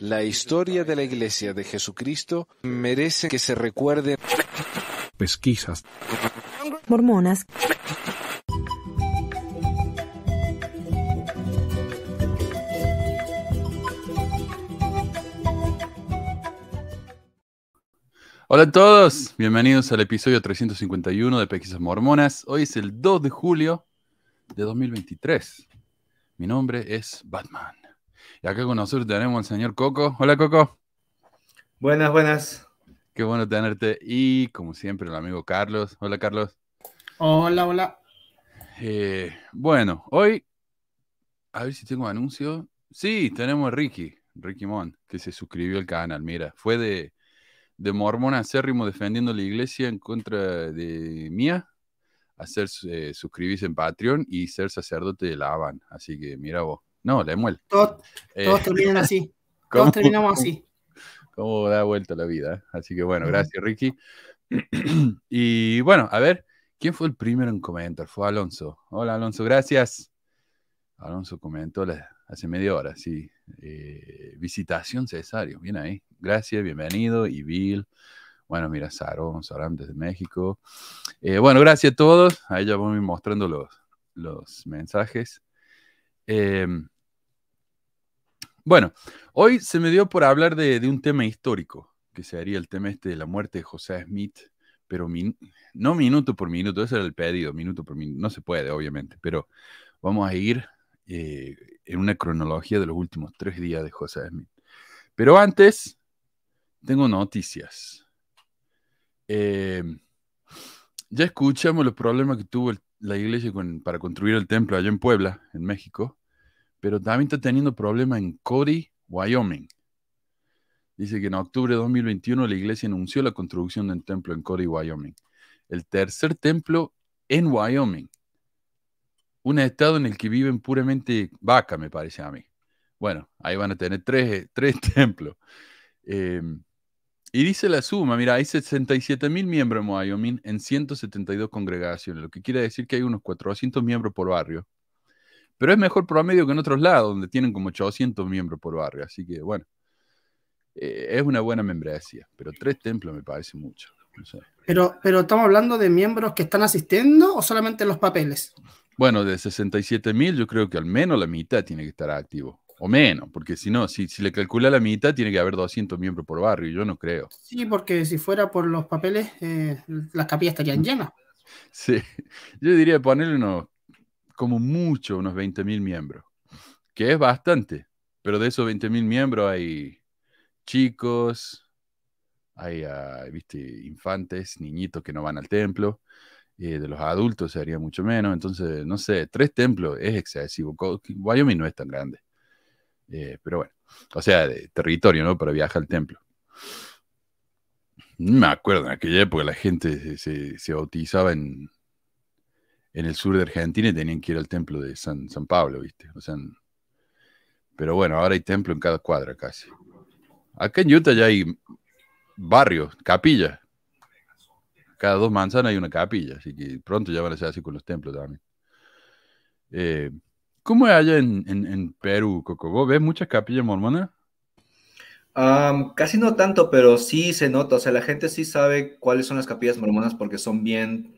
La historia de la Iglesia de Jesucristo merece que se recuerde. Pesquisas. Mormonas. Hola a todos, bienvenidos al episodio 351 de Pesquisas Mormonas. Hoy es el 2 de julio de 2023. Mi nombre es Batman. Y acá con nosotros tenemos al señor Coco. Hola Coco. Buenas, buenas. Qué bueno tenerte. Y como siempre, el amigo Carlos. Hola Carlos. Hola, hola. Eh, bueno, hoy, a ver si tengo anuncio. Sí, tenemos a Ricky, Ricky Mon, que se suscribió al canal. Mira, fue de, de mormón acérrimo defendiendo la iglesia en contra de Mía, hacer eh, suscribirse en Patreon y ser sacerdote de la Havan. Así que mira vos. No, Lemuel. Todos, Eh, todos terminan así. ¿cómo- Todos terminamos así. cómo da vuelta la vida. ¿eh? Así que bueno, gracias Ricky. y bueno, a ver, ¿quién fue el primero en comentar? Fue Alonso. Hola Alonso, gracias. Alonso comentó la- hace media hora, sí. Eh, visitación Cesario, bien ahí. Gracias, bienvenido. Y Bill. Bueno, mira, Saro, Saram desde México. Eh, bueno, gracias a todos. Ahí ya voy mostrando los, los mensajes. Em, bueno, Hoy se me dio por hablar de, un tema histórico, que sería el tema este de la muerte de José Smith, pero min- no minuto por minuto, ese era el pedido, minuto por minuto, no se puede, obviamente, pero vamos a ir eh, en una cronología de los últimos tres días de José Smith. Pero antes, tengo noticias. Eh, ya escuchamos los problemas que tuvo la iglesia para construir el templo allá en Puebla, en México, pero también está teniendo problemas en Cody, Wyoming. Dice que en octubre de 2021 la iglesia anunció la construcción de un templo en Cody, Wyoming. El tercer templo en Wyoming. Un estado en el que viven puramente vaca, me parece a mí. Bueno, ahí van a tener tres, tres templos. Eh, y dice la suma, mira, hay 67 mil miembros en Wyoming en 172 congregaciones, lo que quiere decir que hay unos 400 miembros por barrio. Pero es mejor promedio que en otros lados, donde tienen como 800 miembros por barrio. Así que, bueno, eh, es una buena membresía. Pero tres templos me parece mucho. No sé. Pero, pero estamos hablando de miembros que están asistiendo o solamente los papeles. Bueno, de 67 mil, yo creo que al menos la mitad tiene que estar activo. O menos, porque si no, si, si le calcula la mitad, tiene que haber 200 miembros por barrio. Yo no creo. Sí, porque si fuera por los papeles, eh, las capillas estarían llenas. Sí, yo diría ponerle unos, como mucho, unos 20 mil miembros, que es bastante, pero de esos 20 mil miembros hay chicos, hay, ah, viste, infantes, niñitos que no van al templo, eh, de los adultos sería mucho menos, entonces, no sé, tres templos es excesivo, Wyoming no es tan grande, Eh, pero bueno, o sea, de territorio, ¿no? Para viajar al templo. Me acuerdo, en aquella época la gente se, se- se bautizaba en, en el sur de Argentina y tenían que ir al templo de San, San Pablo, ¿viste? O sea, pero bueno, ahora hay templo en cada cuadra casi. Acá en Utah ya hay barrios, capillas. Cada dos manzanas hay una capilla, así que pronto ya van a ser así con los templos también. Eh, ¿Cómo es allá en, Perú, Coco? ¿Vos ves muchas capillas mormonas? Casi no tanto, pero sí se nota, o sea, la gente sí sabe cuáles son las capillas mormonas porque son bien,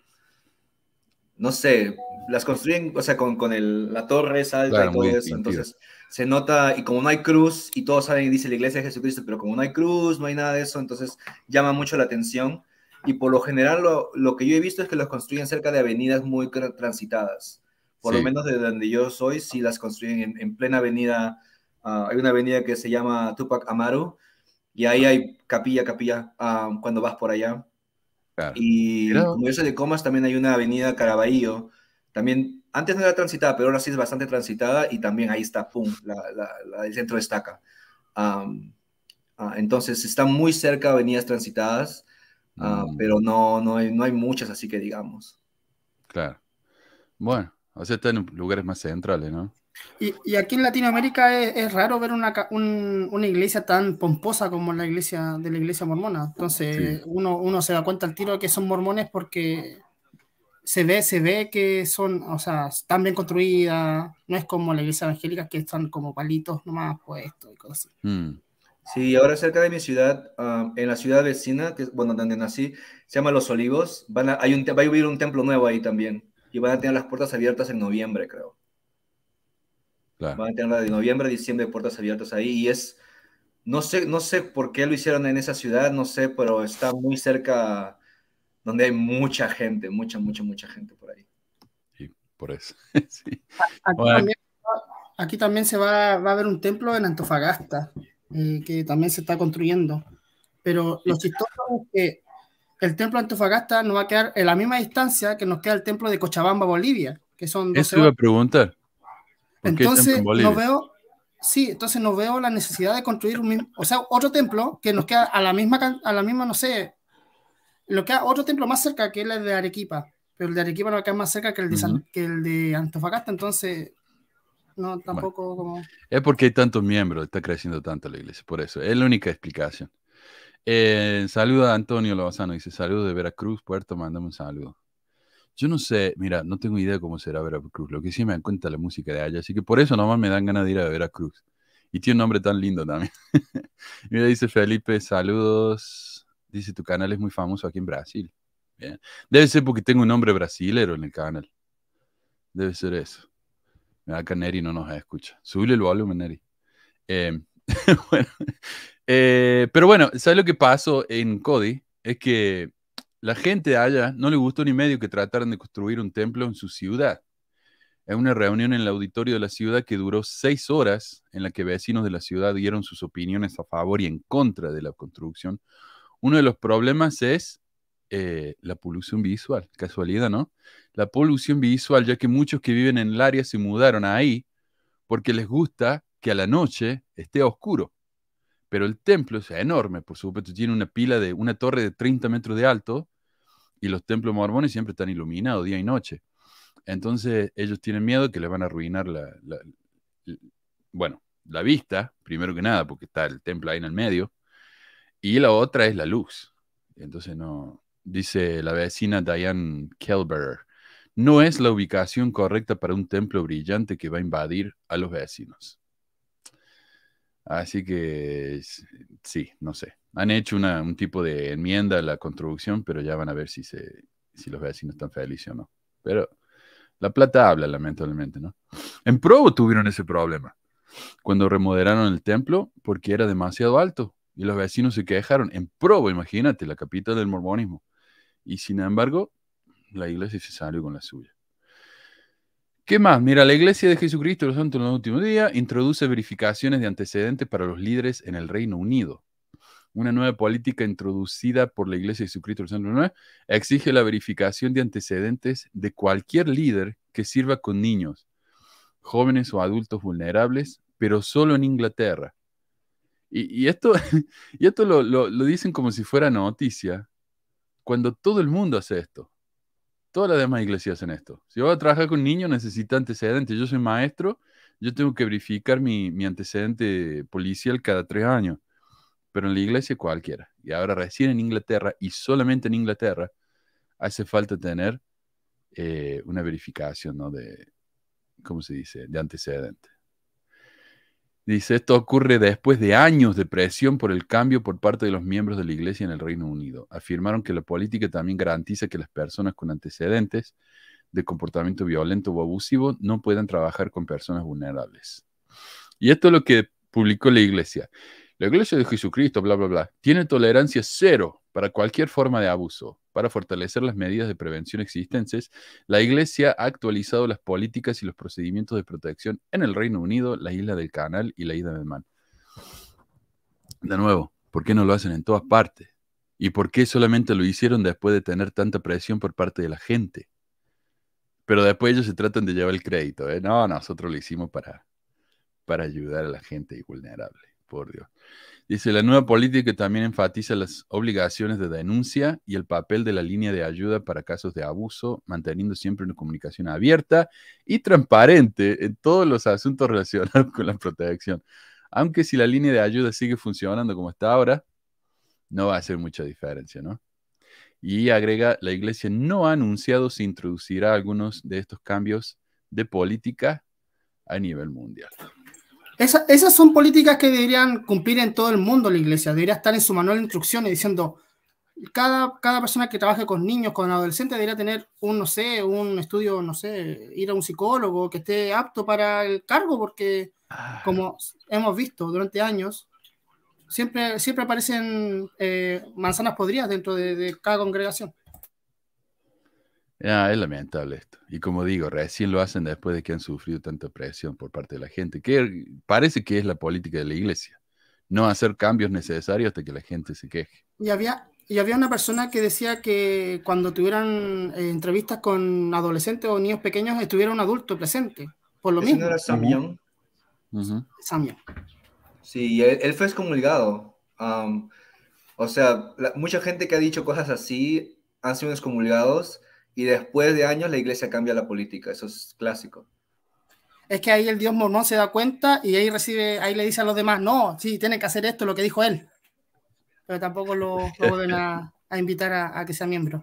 no sé, las construyen, o sea, con, con el, la torre es alta Claro, y todo eso, distintivo. entonces se nota, y como no hay cruz, y todos saben, dice la iglesia de Jesucristo, pero como no hay cruz, no hay nada de eso, entonces llama mucho la atención, y por lo general lo, lo que yo he visto es que los construyen cerca de avenidas muy tra- transitadas, por Sí. lo menos de donde yo soy, sí las construyen en, en plena avenida, ah, hay una avenida que se llama Tupac Amaru, y ahí hay capilla, capilla, ah, cuando vas por allá. Claro. Y como yo soy de Comas, también hay una avenida Caraballo. También, antes no era transitada, pero ahora sí es bastante transitada y también ahí está, pum, la, la- la- el centro destaca. Ah, entonces, están muy cerca avenidas transitadas, ah, Mm. pero no, no, hay, no hay muchas, así que digamos. Claro. Bueno, o sea, está en lugares más centrales, ¿no? Y, y aquí en Latinoamérica es, es raro ver una, un- una iglesia tan pomposa como la iglesia de la iglesia mormona. Entonces Sí. uno, uno se da cuenta al tiro de que son mormones porque se ve, se ve que son, o sea, están bien construidas. No es como la iglesia evangélica que están como palitos nomás puestos y cosas así. Mm. Sí, ahora cerca de mi ciudad, ah, en la ciudad vecina, que es, bueno, donde nací, se llama Los Olivos, van a, hay un, va a vivir un templo nuevo ahí también, y van a tener las puertas abiertas en noviembre, creo. Claro. Van a tener la de noviembre, diciembre, puertas abiertas ahí, y es, no sé, no sé por qué lo hicieron en esa ciudad, no sé, pero está muy cerca donde hay mucha gente, mucha, mucha, mucha gente por ahí. Y por eso. sí. Aquí, Bueno. también, aquí también se va, va a haber un templo en Antofagasta, eh, que también se está construyendo. Pero lo chistoso es que el templo de Antofagasta no va a quedar en la misma distancia que nos queda el templo de Cochabamba, Bolivia, que son 12 Eso iba a preguntar. ¿Por qué Entonces, no veo, sí, entonces no veo la necesidad de construir un mismo, o sea, otro templo que nos queda a la misma, a la misma, no sé, lo queda otro templo más cerca que el de Arequipa, pero el de Arequipa no va a quedar más cerca que el de, San- que el de Antofagasta, entonces, no, tampoco como... Es porque hay tantos miembros, está creciendo tanto la iglesia, por eso. Es la única explicación. Eh, saluda a Antonio Lozano, dice, saludos de Veracruz, Puerto, mandame un saludo. Yo no sé, mira, no tengo idea cómo será Veracruz, lo que sí me dan cuenta la música de allá, así que por eso nomás me dan ganas de ir a Veracruz. Y tiene un nombre tan lindo también. mira, dice Felipe, saludos. Dice, tu canal es muy famoso aquí en Brasil. Debe ser porque tengo un nombre brasilero en el canal. Debe ser eso. Mira, acá Neri no nos escucha. Sube el volumen, Neri. Bueno, eh, pero bueno, ¿sabes lo que pasó en Cody? Es que la gente de allá no le gustó ni medio que trataran de construir un templo en su ciudad. En una reunión en el auditorio de la ciudad que duró seis horas, en la que vecinos de la ciudad dieron sus opiniones a favor y en contra de la construcción, uno de los problemas es eh, la polución visual. Casualidad, ¿no? La polución visual, ya que muchos que viven en el área se mudaron ahí porque les gusta que a la noche esté oscuro. Pero el templo es enorme, por supuesto, tiene una pila de una torre de 30 metros de alto y los templos mormones siempre están iluminados día y noche. Entonces ellos tienen miedo que les van a arruinar la, bueno, la vista, primero que nada, porque está el templo ahí en el medio, y la otra es la luz. Entonces no, dice la vecina Diane Kelber, no es la ubicación correcta para un templo brillante que va a invadir a los vecinos. Así que sí, no sé. Han hecho un tipo de enmienda a la construcción, pero ya van a ver si los vecinos están felices o no. Pero la plata habla, lamentablemente, ¿no? En Provo tuvieron ese problema cuando remodelaron el templo porque era demasiado alto y los vecinos se quejaron. En Provo, imagínate, la capital del mormonismo. Y sin embargo, la iglesia se salió con la suya. ¿Qué más? Mira, la Iglesia de Jesucristo de los Santos en los últimos días introduce verificaciones de antecedentes para los líderes en el Reino Unido. Una nueva política introducida por la Iglesia de Jesucristo de los Santos exige la verificación de antecedentes de cualquier líder que sirva con niños, jóvenes o adultos vulnerables, pero solo en Inglaterra. Y, esto, y esto lo- lo dicen como si fuera noticia, cuando todo el mundo hace esto. Todas las demás iglesias hacen esto. Si voy a trabajar con niños, necesito antecedentes. Yo soy maestro, yo tengo que verificar mi, mi antecedente policial cada tres años. Pero en la iglesia cualquiera. Y ahora recién en Inglaterra, y solamente en Inglaterra, hace falta tener eh, una verificación, ¿no? De, ¿cómo se dice? De antecedente. Dice, esto ocurre después de años de presión por el cambio por parte de los miembros de la Iglesia en el Reino Unido. Afirmaron que la política también garantiza que las personas con antecedentes de comportamiento violento o abusivo no puedan trabajar con personas vulnerables. Y esto es lo que publicó la Iglesia. La Iglesia de Jesucristo, bla, bla, bla, tiene tolerancia cero para cualquier forma de abuso. Para fortalecer las medidas de prevención existentes, la Iglesia ha actualizado las políticas y los procedimientos de protección en el Reino Unido, la isla del Canal y la isla del Man. De nuevo, ¿por qué no lo hacen en todas partes? ¿Y por qué solamente lo hicieron después de tener tanta presión por parte de la gente? Pero después ellos se tratan de llevar el crédito. ¿eh? No, nosotros lo hicimos para, para ayudar a la gente vulnerable, por Dios. Dice, la nueva política también enfatiza las obligaciones de denuncia y el papel de la línea de ayuda para casos de abuso, manteniendo siempre una comunicación abierta y transparente en todos los asuntos relacionados con la protección. Aunque si la línea de ayuda sigue funcionando como está ahora, no va a hacer mucha diferencia, ¿no? Y agrega, la iglesia no ha anunciado si introducirá algunos de estos cambios de política a nivel mundial. Esas son políticas que deberían cumplir en todo el mundo la iglesia. Debería estar en su manual de instrucciones diciendo, cada, cada persona que trabaje con niños, con adolescentes, debería tener un, no sé, un estudio, no sé, ir a un psicólogo que esté apto para el cargo, porque Ah, como hemos visto durante años, siempre, siempre aparecen eh, manzanas podridas dentro de, de cada congregación. Ya, es lamentable esto. Y como digo, recién lo hacen después de que han sufrido tanta presión por parte de la gente, que parece que es la política de la iglesia. No hacer cambios necesarios hasta que la gente se queje. Y había, y había una persona que decía que cuando tuvieran eh, entrevistas con adolescentes o niños pequeños, estuviera un adulto presente. Por lo ¿Ese mismo, no era Sam? Ujú. Samia. Sí, él, él fue excomulgado. Am, o sea, la- mucha gente que ha dicho cosas así han sido excomulgados y después de años la iglesia cambia la política. Eso es clásico. Es que ahí el dios mormón se da cuenta y ahí recibe, ahí le dice a los demás, no, sí, tienen que hacer esto, lo que dijo él. Pero tampoco lo, lo vuelven a, a invitar a, a que sea miembro.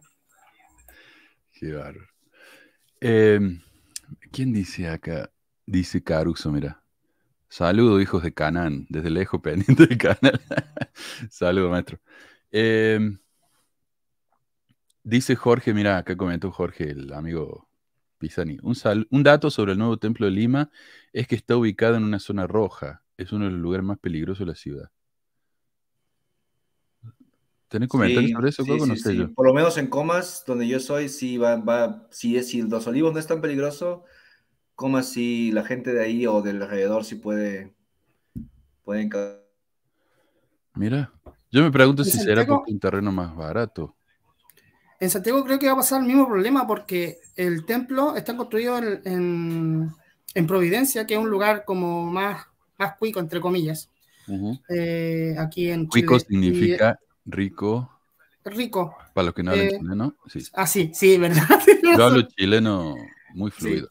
Qué bárbaro. Em, ¿Quién dice acá? Dice Caruso, mira. Saludo, hijos de Canaán, desde lejos pendiente del canal. Saludo, maestro. Em, dice Jorge, mira, acá comentó Jorge, el amigo Pisani. Un, sal- un dato sobre el nuevo templo de Lima es que está ubicado en una zona roja. Es uno de los lugares más peligrosos de la ciudad. ¿Tenés comentarios Sí, sobre eso, sí, Coco? No sí, sé sí. yo. Por lo menos en Comas, donde yo soy, sí va, va, si, es- si los olivos no es tan peligroso, Comas sí, la gente de ahí o del alrededor sí puede, pueden Mira, yo me pregunto En si será porque un terreno más barato. En Santiago creo que va a pasar el mismo problema porque el templo está construido en, en- en Providencia, que es un lugar como más, más cuico, entre comillas, eh, aquí en Cuico Chile. significa rico, Y, rico. para los que no hablan Eh, chileno. Sí. Ah, sí, sí, ¿verdad? Yo hablo chileno muy fluido.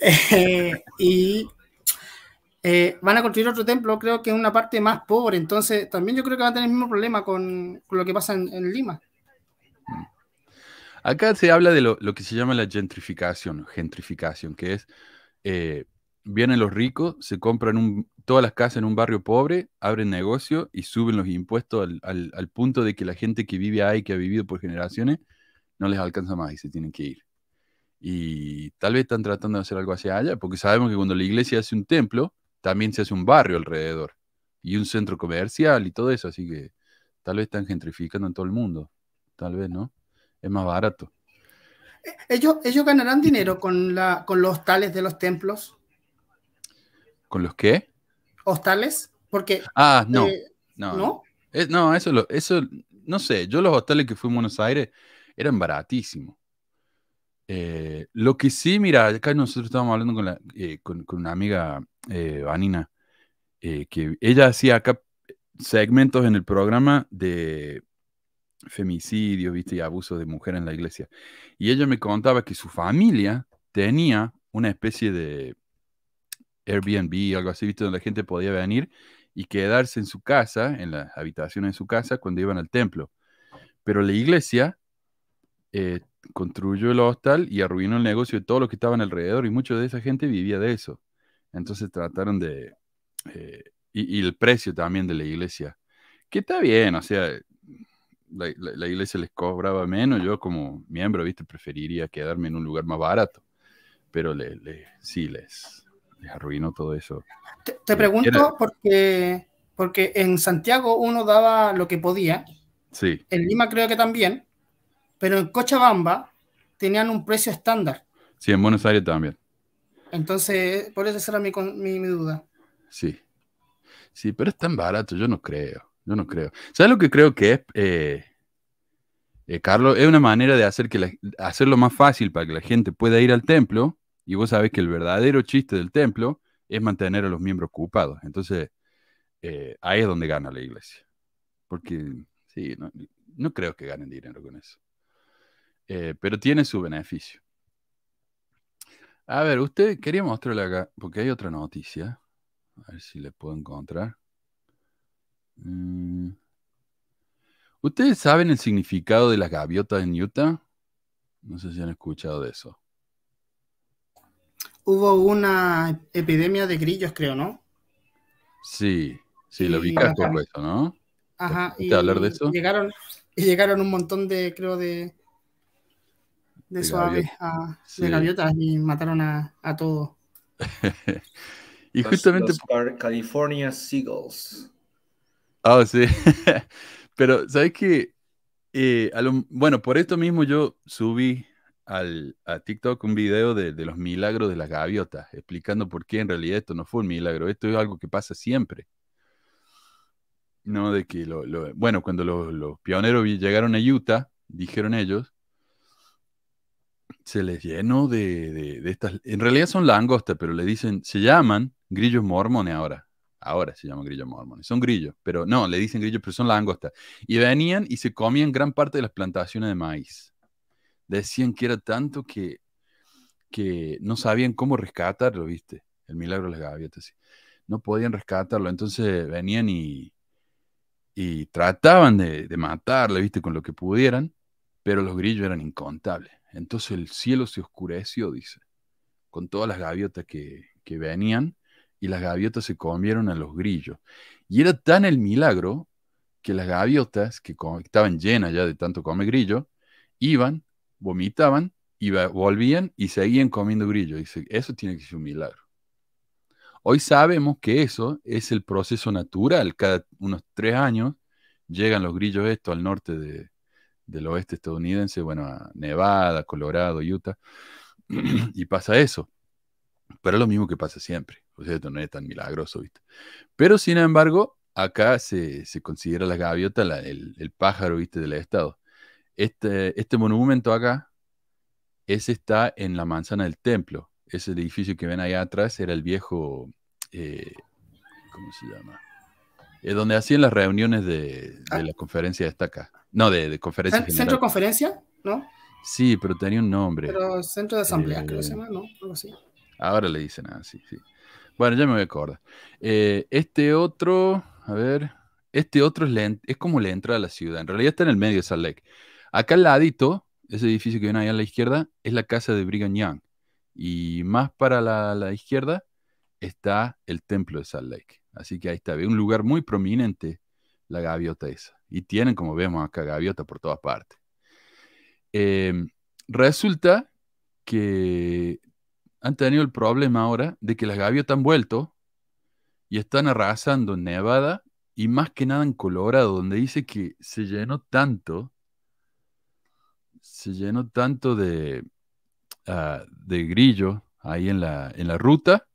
Eh, y eh, van a construir otro templo, creo que en una parte más pobre. Entonces, también yo creo que van a tener el mismo problema con, con lo que pasa en, en Lima. Acá se habla de lo, que se llama la gentrificación, gentrificación, que es, eh, vienen los ricos, se compran todas las casas en un barrio pobre, abren negocio y suben los impuestos al, al- al punto de que la gente que vive ahí, que ha vivido por generaciones, no les alcanza más y se tienen que ir. Y tal vez están tratando de hacer algo hacia allá, porque sabemos que cuando la iglesia hace un templo, también se hace un barrio alrededor y un centro comercial y todo eso, así que tal vez están gentrificando en todo el mundo, tal vez, ¿no? Es más barato. Ellos, ellos ganarán dinero con, la, con los hostales de los templos. ¿Con los qué? ¿Hostales? Porque. Ah, no, eh, no, ¿No? Eh, no, eso, lo- eso, no sé, yo los hoteles que fui en Buenos Aires eran baratísimos. Eh, lo que sí, mira, acá nosotros estábamos hablando con, la, eh, con, con una amiga, Vanina, que ella hacía acá segmentos en el programa de femicidios, viste, y abusos de mujer en la iglesia. Y ella me contaba que su familia tenía una especie de Airbnb, algo así, viste, donde la gente podía venir y quedarse en su casa, en las habitaciones de su casa, cuando iban al templo. Pero la iglesia eh, construyó el hostal y arruinó el negocio de todos los que estaban alrededor y mucha de esa gente vivía de eso. Entonces trataron de... eh, y el precio también de la iglesia, que está bien, o sea, la, la- la iglesia les cobraba menos, yo como miembro, viste, preferiría quedarme en un lugar más barato, pero le, le- sí, les, les arruinó todo eso. Te, pregunto era- porque, porque en Santiago uno daba lo que podía, Sí, en Lima creo que también, pero en Cochabamba tenían un precio estándar. sí, en Buenos Aires también. Entonces, por eso esa era mi, mi, mi duda. Sí. Sí, pero es tan barato, yo no creo. Yo no creo. ¿Sabes lo que creo que es, eh, eh, Carlos? Es una manera de hacer que hacerlo más fácil para que la gente pueda ir al templo. Y vos sabés que el verdadero chiste del templo es mantener a los miembros ocupados. Entonces, eh, ahí es donde gana la iglesia. Porque, sí, no, no creo que ganen dinero con eso. Pero tiene su beneficio. A ver, usted quería mostrarle acá, porque hay otra noticia. A ver si le puedo encontrar. Mm. ¿Ustedes saben el significado de las gaviotas en Utah? No sé si han escuchado de eso. Hubo una epidemia de grillos, creo, ¿no? Sí, sí, lo Y ubicas bacán. poco eso, ¿no? Ajá. ¿Escuchaste hablar de eso? Llegaron, y llegaron un montón de, creo, de, de, De suaves, gaviotas. a- Sí. de gaviotas y mataron a, a todos. y justamente los California Seagulls. Ah, sí. Pero, ¿sabes qué? Eh, a lo- bueno, por esto mismo yo subí al, a TikTok un video de, de los milagros de las gaviotas, explicando por qué en realidad esto no fue un milagro, esto es algo que pasa siempre. No, de que lo, lo- bueno, cuando los, los pioneros llegaron a Utah, dijeron ellos, se les llenó de, de- de estas, en realidad son langostas, pero le dicen, se llaman grillos mormones ahora. Ahora se llaman grillos mormones. Son grillos, pero no, le dicen grillos, pero son langostas. Y venían y se comían gran parte de las plantaciones de maíz. Decían que era tanto que, que no sabían cómo rescatarlo, ¿viste? El milagro de las gaviotas. No podían rescatarlo. Entonces venían y, y trataban de, de matarlo, ¿viste? Con lo que pudieran, pero los grillos eran incontables. Entonces el cielo se oscureció, dice, con todas las gaviotas que, que venían y las gaviotas se comieron a los grillos. Y era tan el milagro que las gaviotas, que estaban llenas ya de tanto comer grillo, iban, vomitaban, iba- volvían y seguían comiendo grillo. Dice, eso tiene que ser un milagro. Hoy sabemos que eso es el proceso natural. Cada unos tres años llegan los grillos estos al norte de- del oeste estadounidense, bueno, a Nevada, Colorado, Utah, y pasa eso. Pero es lo mismo que pasa siempre. O sea, esto no es tan milagroso, ¿viste? Pero sin embargo, acá se, se considera la gaviota la- el, el pájaro, ¿viste? Del estado. Este, este monumento acá, ese está en la manzana del templo. Ese edificio que ven allá atrás era el viejo, eh, ¿cómo se llama? Eh, donde hacían las reuniones de, de Ah. la conferencia de esta acá. No, de, de conferencia Cen- Centro general. de conferencia, ¿no? Sí, pero tenía un nombre. Pero centro de asamblea, Eh, creo que se llama, ¿no? Algo así. Ahora le dicen así, sí. Bueno, ya me voy a acordar. Eh, este otro, a ver, este otro es, como la entrada a la ciudad. En realidad está en el medio de Salt Lake. Acá al ladito, ese edificio que ven ahí a la izquierda, es la casa de Brigham Young. Y más para la, la izquierda está el templo de Salt Lake. Así que ahí está, ve un lugar muy prominente la gaviota esa. Y tienen, como vemos acá, gaviota por todas partes. Em, resulta que han tenido el problema ahora de que las gaviotas han vuelto y están arrasando en Nevada y más que nada en Colorado, donde dice que se llenó tanto, se llenó tanto de, ah, de grillo ahí en la, en la ruta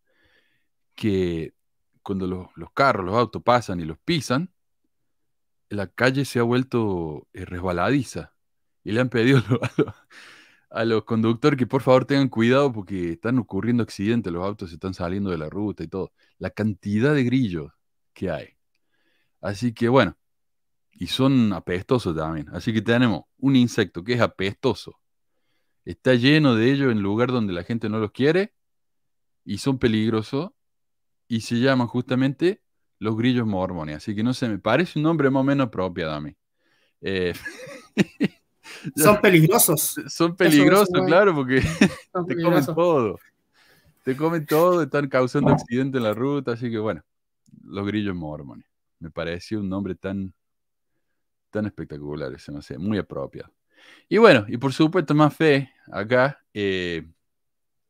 que cuando los, los carros, los autos pasan y los pisan, la calle se ha vuelto eh, resbaladiza y le han pedido los, a los- a conductores que por favor tengan cuidado porque están ocurriendo accidentes, los autos se están saliendo de la ruta y todo. La cantidad de grillos que hay. Así que bueno, y son apestosos también. Así que tenemos un insecto que es apestoso. Está lleno de ellos en lugar donde la gente no los quiere y son peligrosos y se llaman justamente los grillos mormones. Así que no sé, me parece un nombre más o menos propio, Dami. Eh, Son peligrosos. son peligrosos, claro, porque te comen todo. Te comen todo, están causando accidentes en la ruta, así que bueno, los grillos mormones. Me pareció un nombre tan, tan espectacular, ese, no sé, muy apropiado. Y bueno, y por supuesto, más fe, acá eh,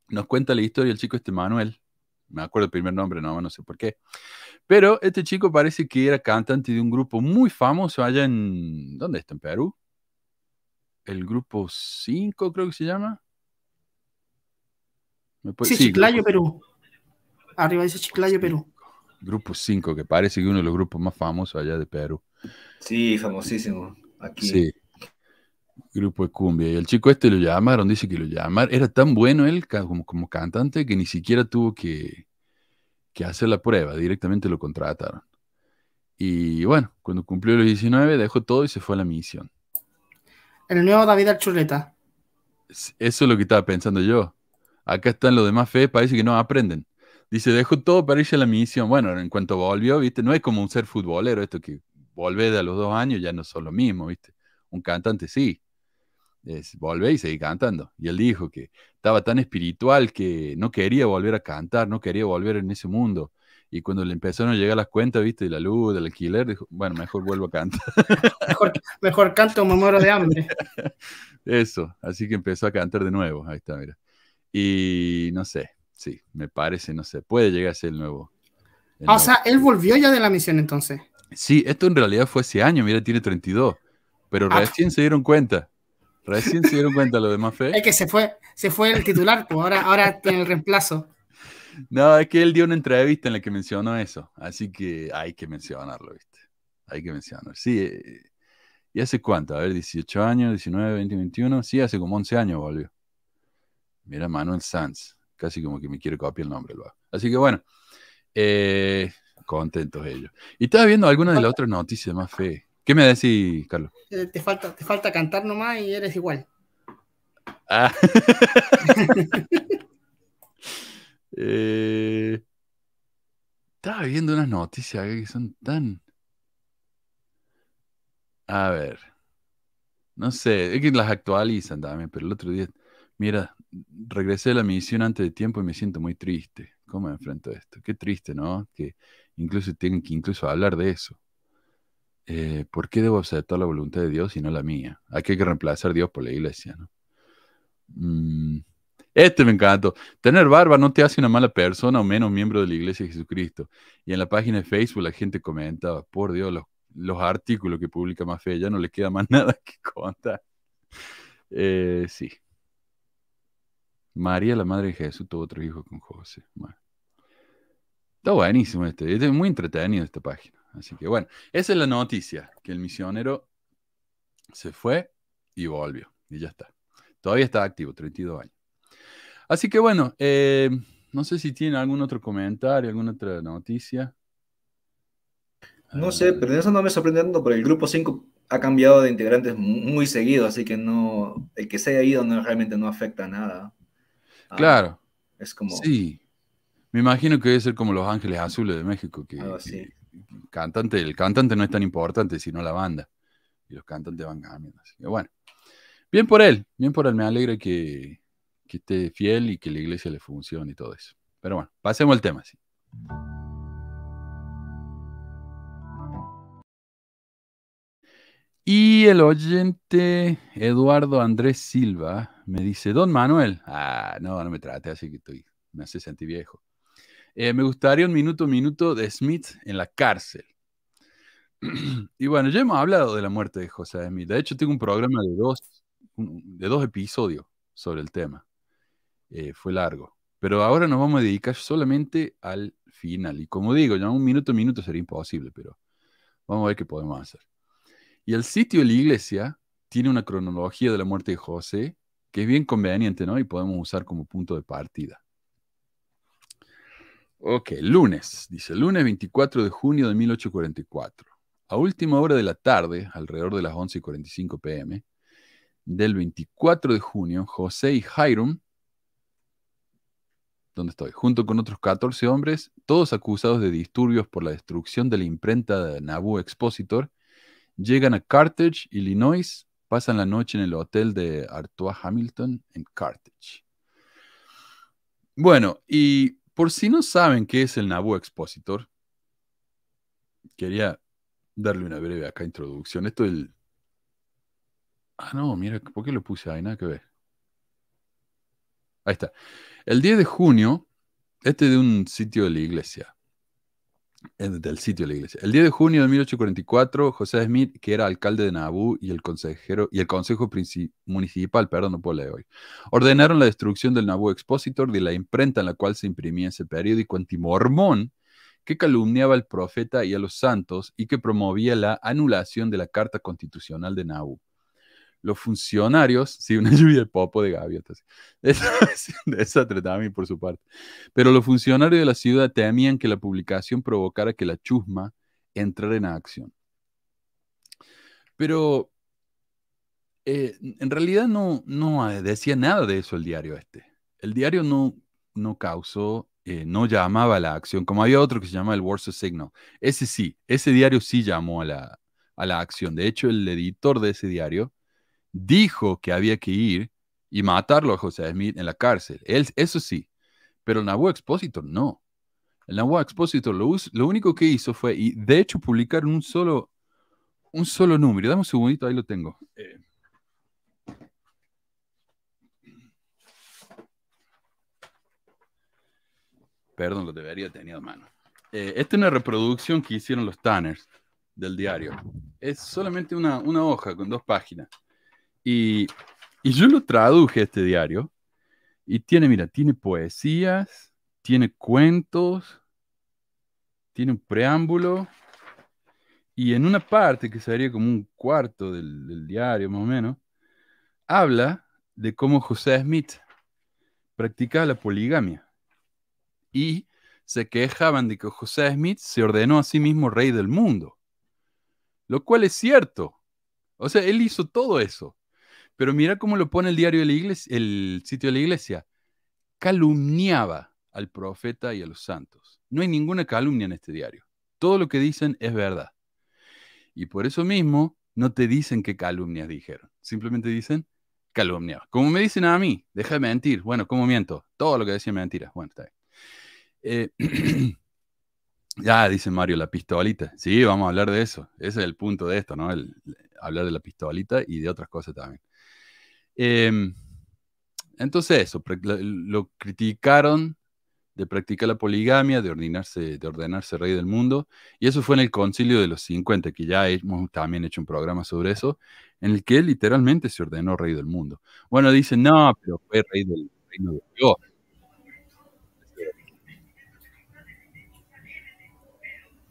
nos cuenta la historia del chico este Manuel. Me acuerdo el primer nombre, no, no sé por qué. Pero este chico parece que era cantante de un grupo muy famoso allá en. ¿Dónde está? ¿En Perú? El grupo 5, creo que se llama. ¿Me puede- Sí, sí, Chiclayo, grupo- Perú. Arriba dice Chiclayo, Perú. Grupo 5, que parece que uno de los grupos más famosos allá de Perú. Sí, famosísimo. Aquí. Sí. Grupo de cumbia. Y el chico este lo llamaron, dice que lo llamaron. Era tan bueno él como, como cantante que ni siquiera tuvo que, que hacer la prueba, directamente lo contrataron. Y bueno, cuando cumplió los 19, dejó todo y se fue a la misión. El nuevo David Archuleta. Es- Eso es lo que estaba pensando yo. Acá están los demás fe, parece que no aprenden. Dice, dejó todo para irse a la misión. Bueno, en cuanto volvió, viste, no es como un ser futbolero, esto que volvé de a los dos años ya no son lo mismo, viste. Un cantante sí. Es, y seguí cantando. Y él dijo que estaba tan espiritual que no quería volver a cantar, no quería volver en ese mundo. Y cuando le empezaron a llegar las cuentas, viste, de la luz, del alquiler, dijo, bueno, mejor vuelvo a cantar. Mejor, mejor canto o me muero de hambre. Eso, así que empezó a cantar de nuevo, ahí está, mira. Y no sé, sí, me parece, no sé, puede llegar a ser el nuevo. el Ah, o sea, él volvió ya de la misión entonces. Sí, esto en realidad fue ese año, mira, tiene 32, pero Ah. recién se dieron cuenta. Recién se dieron cuenta lo demás fe. Es que se fue, se fue el titular, pues ahora, ahora tiene el reemplazo. No, es que él dio una entrevista en la que mencionó eso, así que hay que mencionarlo, ¿viste? Hay que mencionarlo. Sí, eh, ¿y hace cuánto? A ver, 18 años, 19, 20, 21, sí, hace como 11 años volvió. Mira, Manuel Sanz, casi como que me quiere copiar el nombre. Así que bueno, eh, contentos ellos. Y estaba viendo algunas de las otras noticias más fe. ¿Qué me decís, Carlos? Eh, Te falta, te falta cantar nomás y eres igual. Ah. Eh, estaba viendo unas noticias que son tan... A ver. No sé, es que las actualizan también, pero el otro día, mira, regresé a la misión antes de tiempo y me siento muy triste. ¿Cómo me enfrento a esto? Qué triste, ¿no? Que incluso tienen que incluso hablar de eso. Eh, ¿por qué debo aceptar la voluntad de Dios y no la mía? Aquí hay que reemplazar Dios por la iglesia, ¿no? Mm, Este me encantó. Tener barba no te hace una mala persona o menos miembro de la iglesia de Jesucristo. Y en la página de Facebook la gente comentaba, por Dios, los, los artículos que publica fe, ya no le queda más nada que contar. Eh, sí. María, la madre de Jesús, tuvo otro hijo con José. Bueno. Está buenísimo este. Es muy entretenido esta página. Así que bueno, esa es la noticia, que el misionero se fue y volvió. Y ya está. Todavía está activo, 32 años. Así que bueno, eh, no sé si tiene algún otro comentario, alguna otra noticia. No sé, pero eso no me sorprende tanto porque el grupo 5 ha cambiado de integrantes mu- muy seguido, así que no, el que se haya ido no, realmente no afecta nada. Ah, Claro, Es como, sí. Me imagino que debe ser como Los Ángeles Azules de México, que, que así. cantante, el cantante no es tan importante, sino la banda. Y los cantantes van cambiando. Así que bueno, bien por él, bien por él. Me alegra que, que esté fiel y que la iglesia le funcione y todo eso. Pero bueno, pasemos al tema. sí. Y el oyente Eduardo Andrés Silva me dice, Don Manuel, ah, no, no me trate así que estoy, me hace sentir viejo. Eh, me gustaría un minuto, minuto de Smith en la cárcel. y bueno, ya hemos hablado de la muerte de José Smith. De hecho, tengo un programa de dos, de dos episodios sobre el tema. Eh, fue largo. Pero ahora nos vamos a dedicar solamente al final. Y como digo, ya un minuto, minuto sería imposible, pero vamos a ver qué podemos hacer. Y el sitio de la iglesia tiene una cronología de la muerte de José que es bien conveniente, ¿no? Y podemos usar como punto de partida. Ok, lunes, dice, lunes 24 de junio de 1844. A última hora de la tarde, alrededor de las 11.45 pm, del 24 de junio, José y Hiram, ¿dónde estoy? Junto con otros 14 hombres, todos acusados de disturbios por la destrucción de la imprenta de Expositor, llegan a Carthage, Illinois, pasan la noche en el hotel de Artois Hamilton en Carthage. Bueno, y por si no saben qué es el Nauvoo Expositor, quería darle una breve acá introducción. Esto es el... Ah, no, mira, ¿por qué lo puse ahí? Nada que ver. Ahí está. El 10 de junio, este es de un sitio de la iglesia. Es del sitio de la iglesia. El 10 de junio de 1844, José Smith, que era alcalde de Nauvoo y el consejero y el consejo municipal, perdón, no puedo leer hoy, ordenaron la destrucción del Nauvoo Expositor de la imprenta en la cual se imprimía ese periódico antimormón que calumniaba al profeta y a los santos y que promovía la anulación de la Carta Constitucional de Nauvoo. Los funcionarios, sí, una lluvia de popo de gaviotas, esa, también por su parte, pero los funcionarios de la ciudad temían que la publicación provocara que la chusma entrara en acción. Pero eh, en realidad no, no decía nada de eso el diario este. El diario no, no causó, eh, no llamaba a la acción, como había otro que se llama el Warsaw Signal. Ese sí, ese diario sí llamó a la, a la acción. De hecho, el editor de ese diario dijo que había que ir y matarlo a José Smith en la cárcel. Él, eso sí, pero el Nauvoo Expositor no. El Nahuatl Expositor lo, lo único que hizo fue, y de hecho publicaron un solo, un solo número. Dame un segundito, ahí lo tengo. Eh, Perdón, lo debería tener a mano. Eh, esta es una reproducción que hicieron los Tanners del diario. Es solamente una, una hoja con dos páginas. Y, y yo lo traduje este diario. Y tiene, mira, tiene poesías, tiene cuentos, tiene un preámbulo. Y en una parte, que sería como un cuarto del, del diario más o menos, habla de cómo José Smith practicaba la poligamia y se quejaban de que José Smith se ordenó a sí mismo rey del mundo. Lo cual es cierto. O sea, él hizo todo eso. Pero mira cómo lo pone el diario de la iglesia, el sitio de la iglesia. Calumniaba al profeta y a los santos. No hay ninguna calumnia en este diario. Todo lo que dicen es verdad. Y por eso mismo no te dicen qué calumnias dijeron. Simplemente dicen calumniaba. Como me dicen a mí, deja de mentir. Bueno, ¿cómo miento? Todo lo que decía mentira. Bueno, está bien. Eh, ya, dice Mario, la pistolita. Sí, vamos a hablar de eso. Ese es el punto de esto, ¿no? Hablar de la pistolita y de otras cosas también. Eh, entonces, eso, lo, criticaron de practicar la poligamia, de ordenarse, de ordenarse rey del mundo, y eso fue en el concilio de los 50, que ya hemos también hecho un programa sobre eso, en el que él literalmente se ordenó rey del mundo. Bueno, dicen, no, pero fue rey del reino de Dios.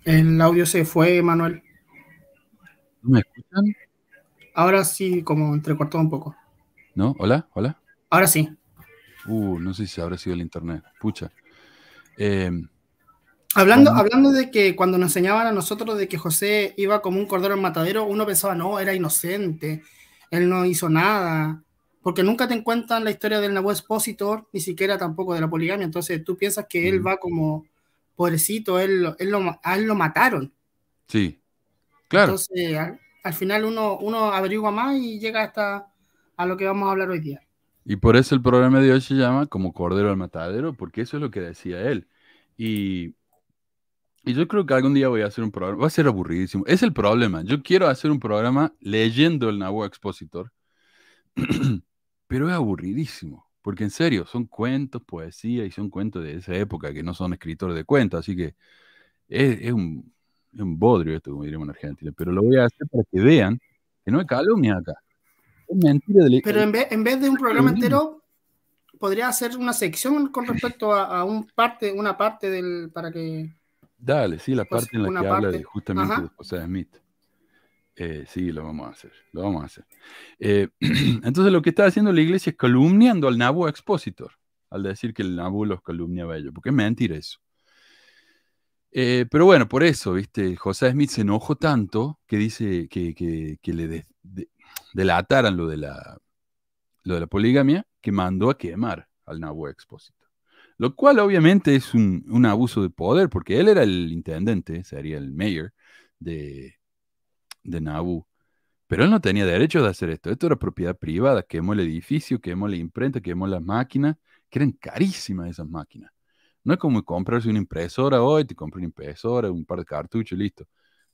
El audio se fue, Manuel. ¿No me escuchan? Ahora sí, como entrecortó un poco. ¿No? ¿Hola? ¿Hola? Ahora sí. Uh, no sé si habrá sido el internet. Pucha. Eh, Hablando, hablando de que cuando nos enseñaban a nosotros de que José iba como un cordero al matadero, uno pensaba, no, era inocente, él no hizo nada, porque nunca te cuentan la historia del Nahuel Expositor, ni siquiera tampoco de la poligamia, entonces tú piensas que él Ujú. va como pobrecito, él, él lo, a él lo mataron. sí. Claro. Entonces, al, al final uno, uno averigua más y llega hasta a lo que vamos a hablar hoy día. Y por eso el programa de hoy se llama como Cordero al Matadero, porque eso es lo que decía él. Y, y yo creo que algún día voy a hacer un programa, va a ser aburridísimo. Es el problema. Yo quiero hacer un programa leyendo el Nahuatl Expositor, pero es aburridísimo, porque en serio, son cuentos, poesía y son cuentos de esa época que no son escritores de cuentos, así que es, es un, es un bodrio esto, como diríamos en Argentina, pero lo voy a hacer para que vean que no hay calumnia acá. Mentira Pero en vez, en vez de un programa entero, podría hacer una sección con respecto a, a un parte, una parte del, para que Dale, sí, la Pues, parte en la que habla de justamente ajá. de José Smith. Eh, sí, lo vamos a hacer, lo vamos a hacer. Eh, entonces lo que está haciendo la iglesia es calumniando al Nabu Expositor, al decir que el Nabu los calumniaba a ellos, porque es mentira eso. Eh, pero bueno, por eso, viste, José Smith se enojó tanto que dice que, que- que le de- de- delataran lo de, la, lo de la poligamia, que mandó a quemar al Nabu Expositor. Lo cual obviamente es un, un abuso de poder, porque él era el intendente, sería el mayor de, de Nabu. Pero él no tenía derecho de hacer esto. Esto era propiedad privada. Quemó el edificio, quemó la imprenta, quemó las máquinas, que eran carísimas esas máquinas. No es como comprarse una impresora hoy, te compras una impresora, un par de cartuchos, listo.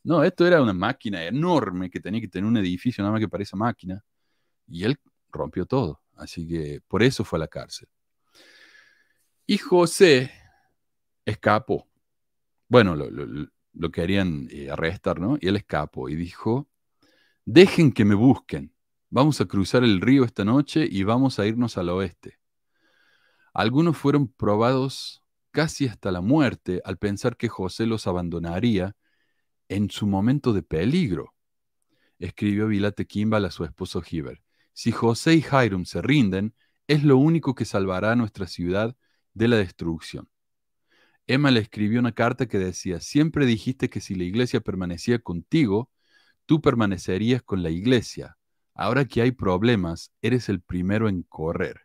No, esto era una máquina enorme que tenía que tener un edificio nada más que para esa máquina. Y él rompió todo. Así que por eso fue a la cárcel. Y José escapó. Bueno, lo, lo- lo querían eh, arrestar, ¿no? Y él escapó y dijo, dejen que me busquen. Vamos a cruzar el río esta noche y vamos a irnos al oeste. Algunos fueron probados casi hasta la muerte al pensar que José los abandonaría en su momento de peligro. Escribió Vilate Kimball a su esposo Hiber. Si José y Hiram se rinden, es lo único que salvará a nuestra ciudad de la destrucción. Emma le escribió una carta que decía, siempre dijiste que si la iglesia permanecía contigo, tú permanecerías con la iglesia. Ahora que hay problemas, eres el primero en correr.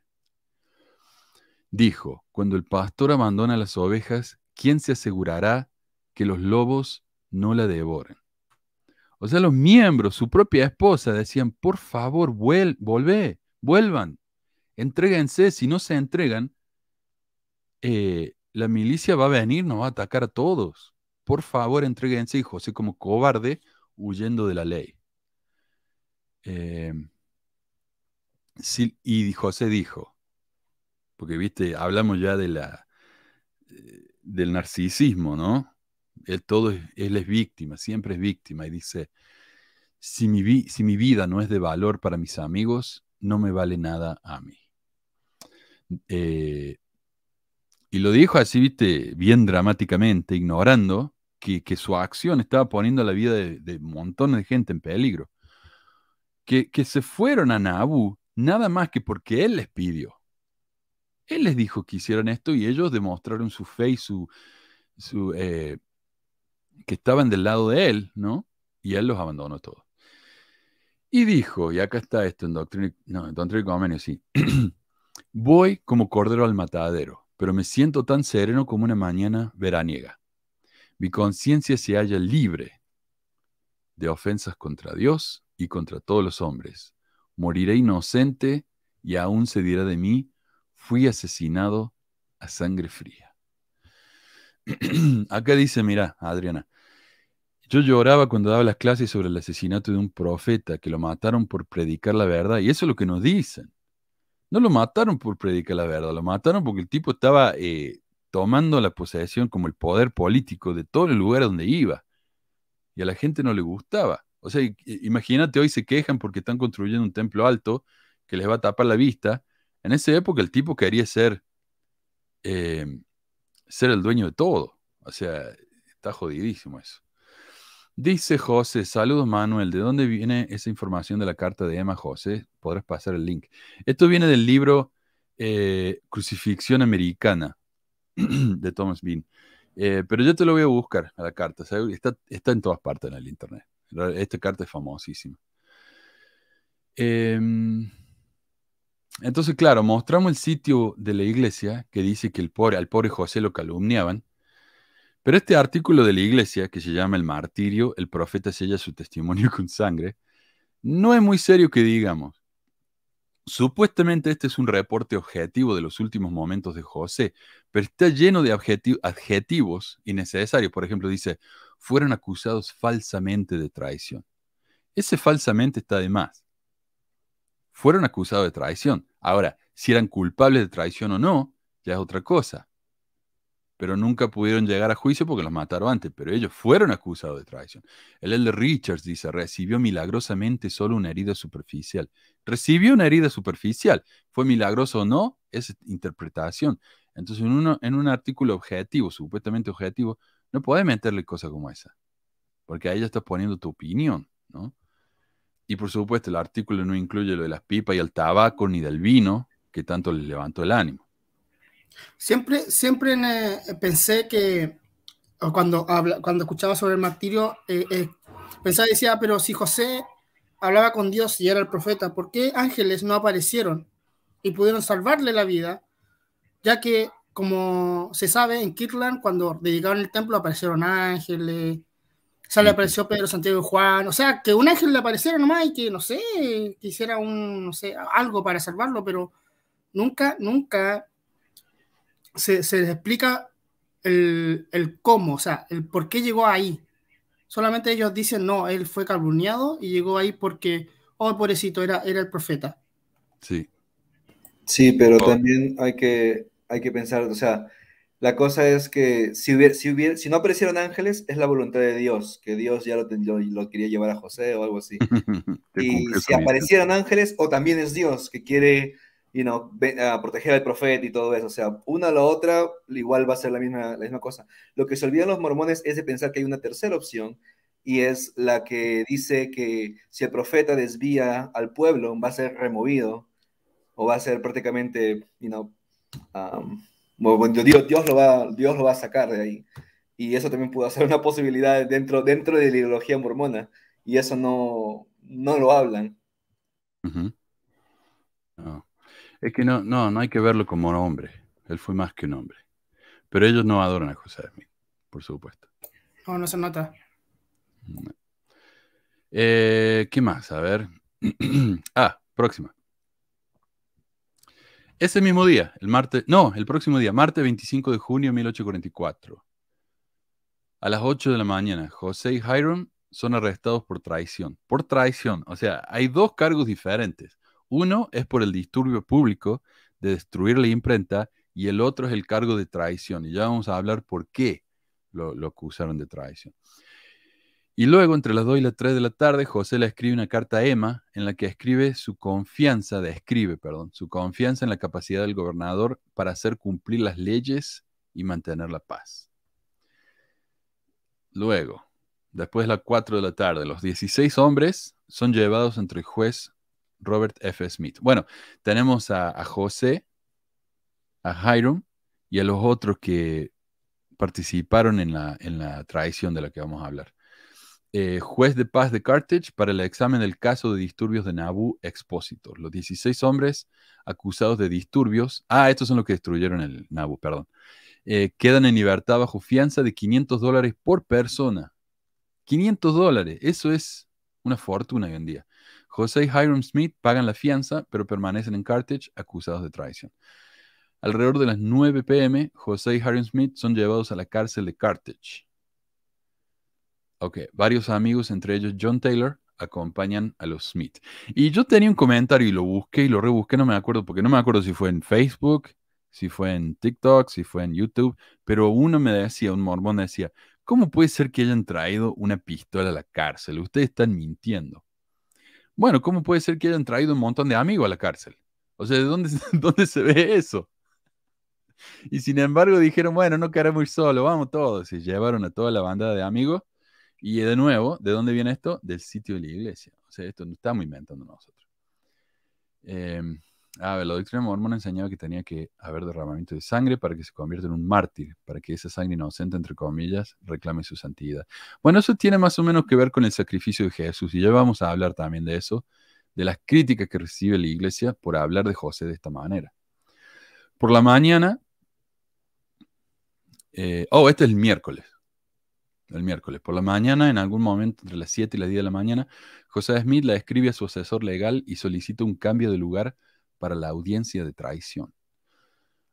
Dijo, cuando el pastor abandona las ovejas, ¿quién se asegurará que los lobos no la devoren? O sea, los miembros, su propia esposa, decían, por favor, volvé, vuelvan, entréguense, si no se entregan, eh, la milicia va a venir, nos va a atacar a todos. Por favor, entreguense. Y José como cobarde, huyendo de la ley. Eh, y José dijo, porque viste, hablamos ya de la, eh, del narcisismo, ¿no? Él todo es, él es víctima, siempre es víctima y dice, si mi, si mi vida no es de valor para mis amigos, no me vale nada a mí. Eh, y lo dijo así, viste, bien dramáticamente, ignorando que, su acción estaba poniendo la vida de, montones de gente en peligro. Que, que se fueron a Nabu nada más que porque él les pidió. Él les dijo que hicieran esto y ellos demostraron su fe y su, su eh, que estaban del lado de él, ¿no? Y él los abandonó todos. Y dijo, y acá está esto en Doctrina, no, en y Convenio, sí. Voy como cordero al matadero, pero me siento tan sereno como una mañana veraniega. Mi conciencia se halla libre de ofensas contra Dios y contra todos los hombres. Moriré inocente y aún se dirá de mí, fui asesinado a sangre fría. Acá dice, mira, Adriana, yo lloraba cuando daba las clases sobre el asesinato de un profeta que lo mataron por predicar la verdad. Y eso es lo que nos dicen. No lo mataron por predicar la verdad, lo mataron porque el tipo estaba eh, tomando la posesión como el poder político de todo el lugar donde iba. Y a la gente no le gustaba. O sea, imagínate, hoy se quejan porque están construyendo un templo alto que les va a tapar la vista. En esa época el tipo quería ser, eh, ser el dueño de todo. O sea, está jodidísimo eso. Dice José, saludos Manuel, ¿de dónde viene esa información de la carta de Emma José? Podrás pasar el link. Esto viene del libro eh, Crucifixión Americana de Thomas Bean. Eh, pero yo te lo voy a buscar a la carta, Está, está, en todas partes en el internet. Esta carta es famosísima. Em, entonces, claro, mostramos el sitio de la iglesia que dice que el pobre, al pobre José lo calumniaban pero este artículo de la iglesia, que se llama El martirio, el profeta sella su testimonio con sangre, no es muy serio que digamos. Supuestamente este es un reporte objetivo de los últimos momentos de José, pero está lleno de adjetivos innecesarios. Por ejemplo, dice, fueron acusados falsamente de traición. Ese falsamente está de más. Fueron acusados de traición. Ahora, si eran culpables de traición o no, ya es otra cosa pero nunca pudieron llegar a juicio porque los mataron antes, pero ellos fueron acusados de traición. El Elder Richards dice, recibió milagrosamente solo una herida superficial. Recibió una herida superficial. ¿Fue milagroso o no? Es interpretación. Entonces, en, en un artículo objetivo, supuestamente objetivo, no puedes meterle cosas como esa, porque ahí ya estás poniendo tu opinión, ¿no? Y por supuesto, el artículo no incluye lo de las pipas y el tabaco ni del vino, que tanto les levantó el ánimo. Siempre, siempre eh, pensé que cuando, cuando escuchaba sobre el martirio, eh, eh, pensaba y decía, pero si José hablaba con Dios y era el profeta, ¿por qué ángeles no aparecieron y pudieron salvarle la vida? Ya que, como se sabe, en Kirtland, cuando dedicaron el templo, aparecieron ángeles, o le apareció Pedro, Santiago y Juan, o sea, que un ángel le apareciera nomás y que, no sé, que hiciera un, no sé, algo para salvarlo, pero nunca, nunca se, les explica el, cómo, o sea, el por qué llegó ahí. Solamente ellos dicen, no, él fue calumniado y llegó ahí porque, oh, pobrecito, era, era el profeta. Sí. Sí, pero oh. también hay que, hay que pensar, o sea, la cosa es que si, hubiera, si, hubiera, si no aparecieron ángeles, es la voluntad de Dios, que Dios ya lo, lo, quería llevar a José o algo así. y si aparecieran ángeles, o también es Dios que quiere you know, a proteger al profeta y todo eso. O sea, una o la otra igual va a ser la misma, la misma cosa. Lo que se olvidan los mormones es de pensar que hay una tercera opción y es la que dice que si el profeta desvía al pueblo, va a ser removido o va a ser prácticamente, you know, um, Dios, Dios, lo va, Dios lo va a sacar de ahí. Y eso también puede ser una posibilidad dentro, dentro de la ideología mormona. Y eso no, no lo hablan. Es que no, no, no hay que verlo como un hombre. Él fue más que un hombre. Pero ellos no adoran a José Smith, por supuesto. No, no se nota. Eh, ¿Qué más? A ver. ah, próxima. Ese mismo día, el martes, no, el próximo día, martes 25 de junio de 1844. A las 8 de la mañana, José y Hiram son arrestados por traición. Por traición, o sea, hay dos cargos diferentes. Uno es por el disturbio público de destruir la imprenta y el otro es el cargo de traición. Y ya vamos a hablar por qué lo, lo acusaron de traición. Y luego, entre las 2 y las 3 de la tarde, José le escribe una carta a Emma en la que escribe su confianza, describe, perdón, su confianza en la capacidad del gobernador para hacer cumplir las leyes y mantener la paz. Luego, después de las 4 de la tarde, los 16 hombres son llevados entre el juez Robert F. Smith. Bueno, tenemos a, José, a Hiram y a los otros que participaron en la, en la traición de la que vamos a hablar. Eh, juez de paz de Carthage para el examen del caso de disturbios de Nabu Expositor. Los 16 hombres acusados de disturbios, ah, estos son los que destruyeron el Nabu, perdón, eh, quedan en libertad bajo fianza de 500 dólares por persona. 500 dólares, eso es una fortuna hoy en día. José y Hiram Smith pagan la fianza, pero permanecen en Carthage acusados de traición. Alrededor de las 9 pm, José y Hiram Smith son llevados a la cárcel de Carthage. Ok, varios amigos, entre ellos John Taylor, acompañan a los Smith. Y yo tenía un comentario y lo busqué y lo rebusqué, no me acuerdo, porque no me acuerdo si fue en Facebook, si fue en TikTok, si fue en YouTube, pero uno me decía, un mormón decía, ¿cómo puede ser que hayan traído una pistola a la cárcel? Ustedes están mintiendo. Bueno, ¿cómo puede ser que hayan traído un montón de amigos a la cárcel? O sea, ¿de dónde, dónde se ve eso? Y sin embargo dijeron, bueno, no queremos ir solo, vamos todos. Y llevaron a toda la banda de amigos y de nuevo, ¿de dónde viene esto? Del sitio de la iglesia. O sea, esto no estamos inventando nosotros. Em, a ver, la doctrina mormona enseñaba que tenía que haber derramamiento de sangre para que se convierta en un mártir, para que esa sangre inocente, entre comillas, reclame su santidad. Bueno, eso tiene más o menos que ver con el sacrificio de Jesús, y ya vamos a hablar también de eso, de las críticas que recibe la iglesia por hablar de José de esta manera. Por la mañana, eh, oh, este es el miércoles el miércoles. Por la mañana, en algún momento entre las 7 y las 10 de la mañana, José Smith la escribe a su asesor legal y solicita un cambio de lugar para la audiencia de traición.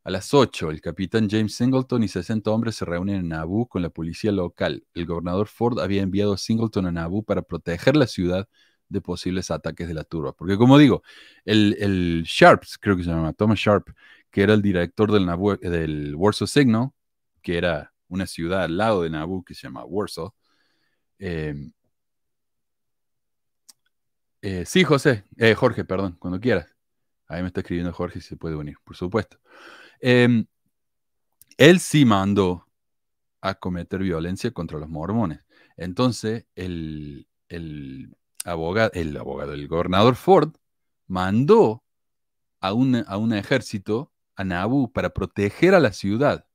A las 8, el capitán James Singleton y 60 hombres se reúnen en Nauvoo con la policía local. El gobernador Ford había enviado a Singleton a Nauvoo para proteger la ciudad de posibles ataques de la turba. Porque como digo, el, el Sharps, creo que se llama Thomas Sharp, que era el director del, del Warsaw Signal, que era una ciudad al lado de Nauvoo que se llama Warsaw. Em, eh, sí, José, eh, Jorge, perdón, cuando quieras. Ahí me está escribiendo Jorge si se puede unir, por supuesto. Em, él sí mandó a cometer violencia contra los mormones. Entonces, el, abogado, el abogado, el gobernador Ford mandó a un, a un ejército a Nauvoo para proteger a la ciudad.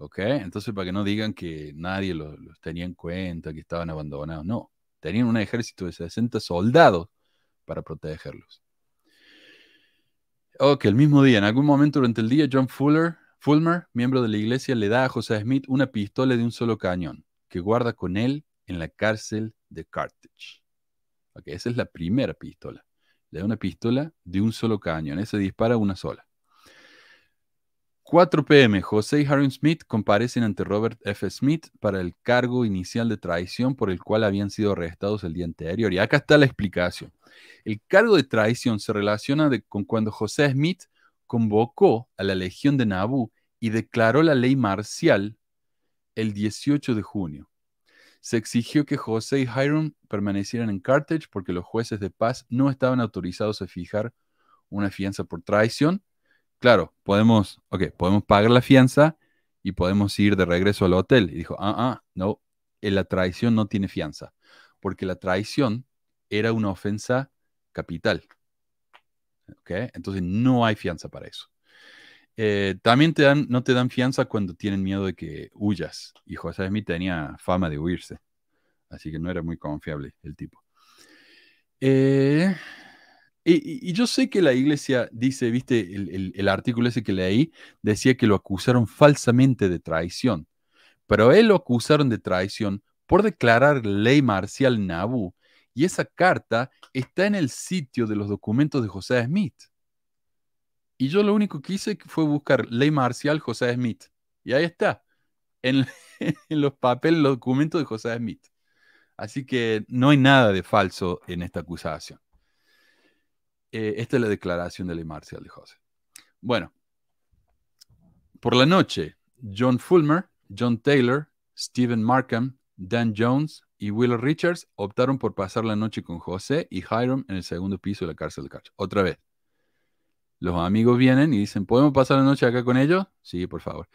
¿Ok? Entonces, para que no digan que nadie los, tenía en cuenta, que estaban abandonados. No, tenían un ejército de 60 soldados para protegerlos. Ok, el mismo día, en algún momento durante el día, John Fuller, Fulmer, miembro de la iglesia, le da a José Smith una pistola de un solo cañón que guarda con él en la cárcel de Carthage. Ok, esa es la primera pistola. Le da una pistola de un solo cañón. Esa dispara una sola. 4 pm, José y Harry Smith comparecen ante Robert F. Smith para el cargo inicial de traición por el cual habían sido arrestados el día anterior. Y acá está la explicación. El cargo de traición se relaciona con cuando José Smith convocó a la Legión de Nabú y declaró la ley marcial el 18 de junio. Se exigió que José y Hiram permanecieran en Carthage porque los jueces de paz no estaban autorizados a fijar una fianza por traición claro, podemos, ok, podemos pagar la fianza y podemos ir de regreso al hotel. Y dijo, ah, ah, no, la traición no tiene fianza, porque la traición era una ofensa capital. ¿Ok? Entonces no hay fianza para eso. Eh, también te dan, no te dan fianza cuando tienen miedo de que huyas. Y José Smith tenía fama de huirse. Así que no era muy confiable el tipo. Eh, y, yo sé que la iglesia dice, viste, el, artículo ese que leí, decía que lo acusaron falsamente de traición, pero él lo acusaron de traición por declarar ley marcial Nabu, y esa carta está en el sitio de los documentos de José Smith. Y yo lo único que hice fue buscar ley marcial José Smith. Y ahí está, en, en los papeles, los documentos de José Smith. Así que no hay nada de falso en esta acusación. Eh, esta es la declaración de ley marcial de José. Bueno, por la noche, John Fulmer, John Taylor, Stephen Markham, Dan Jones y Will Richards optaron por pasar la noche con José y Hiram en el segundo piso de la cárcel de Cacho. Otra vez. Los amigos vienen y dicen, ¿podemos pasar la noche acá con ellos? Sí, por favor.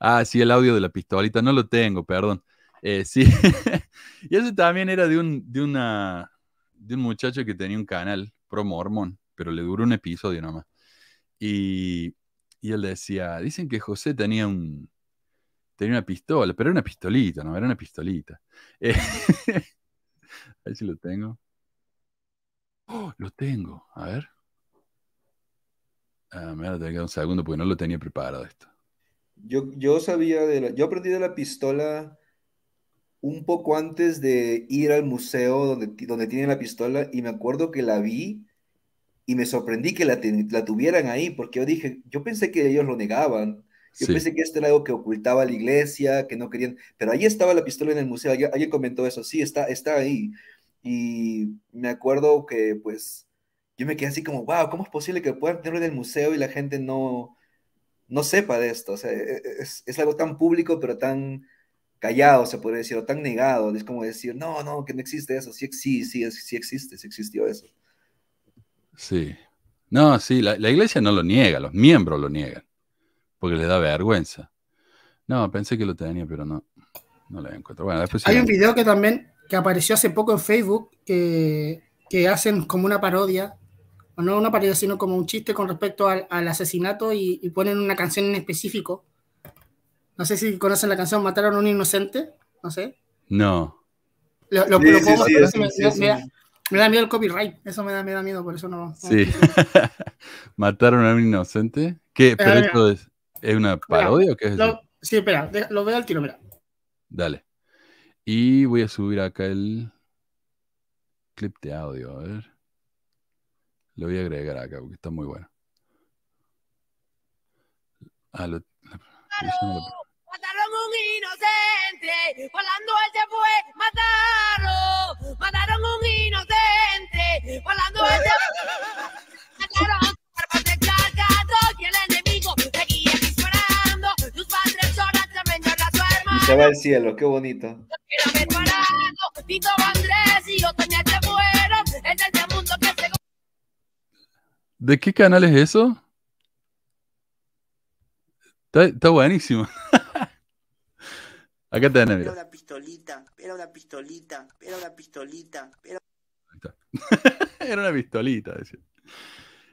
Ah, sí, el audio de la pistolita, no lo tengo, perdón. Eh, sí. y ese también era de un, de, una, de un muchacho que tenía un canal pro mormón, pero le duró un episodio nomás. Y, y él decía, dicen que José tenía un, tenía una pistola, pero era una pistolita, ¿no? Era una pistolita. Eh, a ver si lo tengo. Oh, lo tengo. A ver. Ah, me voy a tener que dar un segundo porque no lo tenía preparado esto. Yo, yo sabía de la, yo aprendí de la pistola un poco antes de ir al museo donde, donde tienen la pistola y me acuerdo que la vi y me sorprendí que la, la tuvieran ahí porque yo dije, yo pensé que ellos lo negaban. Yo pensé que esto era algo que ocultaba la iglesia, que no querían, pero ahí estaba la pistola en el museo, alguien, alguien comentó eso, sí, está, está ahí. Y me acuerdo que pues yo me quedé así como, wow, ¿cómo es posible que puedan tenerlo en el museo y la gente no, no sepa de esto? O sea, e, e, es, es algo tan público, pero tan callado, se puede decir, o tan negado. Es como decir, no, no, que no existe eso. Sí, sí, sí, sí existe, sí existió eso. Sí. No, sí, la, la iglesia no lo niega, los miembros lo niegan, porque les da vergüenza. No, pensé que lo tenía, pero no, no lo encuentro. Bueno, después Hay sí. un video que también que apareció hace poco en Facebook que, que hacen como una parodia, o no una parodia, sino como un chiste con respecto al, al asesinato y, y ponen una canción en específico. No sé si conocen la canción Mataron a un inocente, no sé. No. Lo, lo- Sí, lo sí, puedo sí, mostrar, sí, me, sí, me- sí. me da, me da miedo el copyright, eso me da, me da miedo, por eso no. no- Sí. Mataron a un inocente. ¿Qué? ¿Pero mira. esto es, es una parodia o qué es eso? Sí, espera, de- lo veo al tiro, mira. Dale. Y voy a subir acá el clip de audio, a ver. Lo voy a agregar acá porque está muy bueno. Ah, lo, la producción no lo- Mataron a un inocente, volando él se fue, mataron, mataron a un inocente, volando él se y va al cielo, qué bonito. este ¿De qué canal es eso? Está, está buenísimo. Acá tenés, una pistolita, era una pistolita, era una pistolita, era Ahí está. Era una pistolita, decía.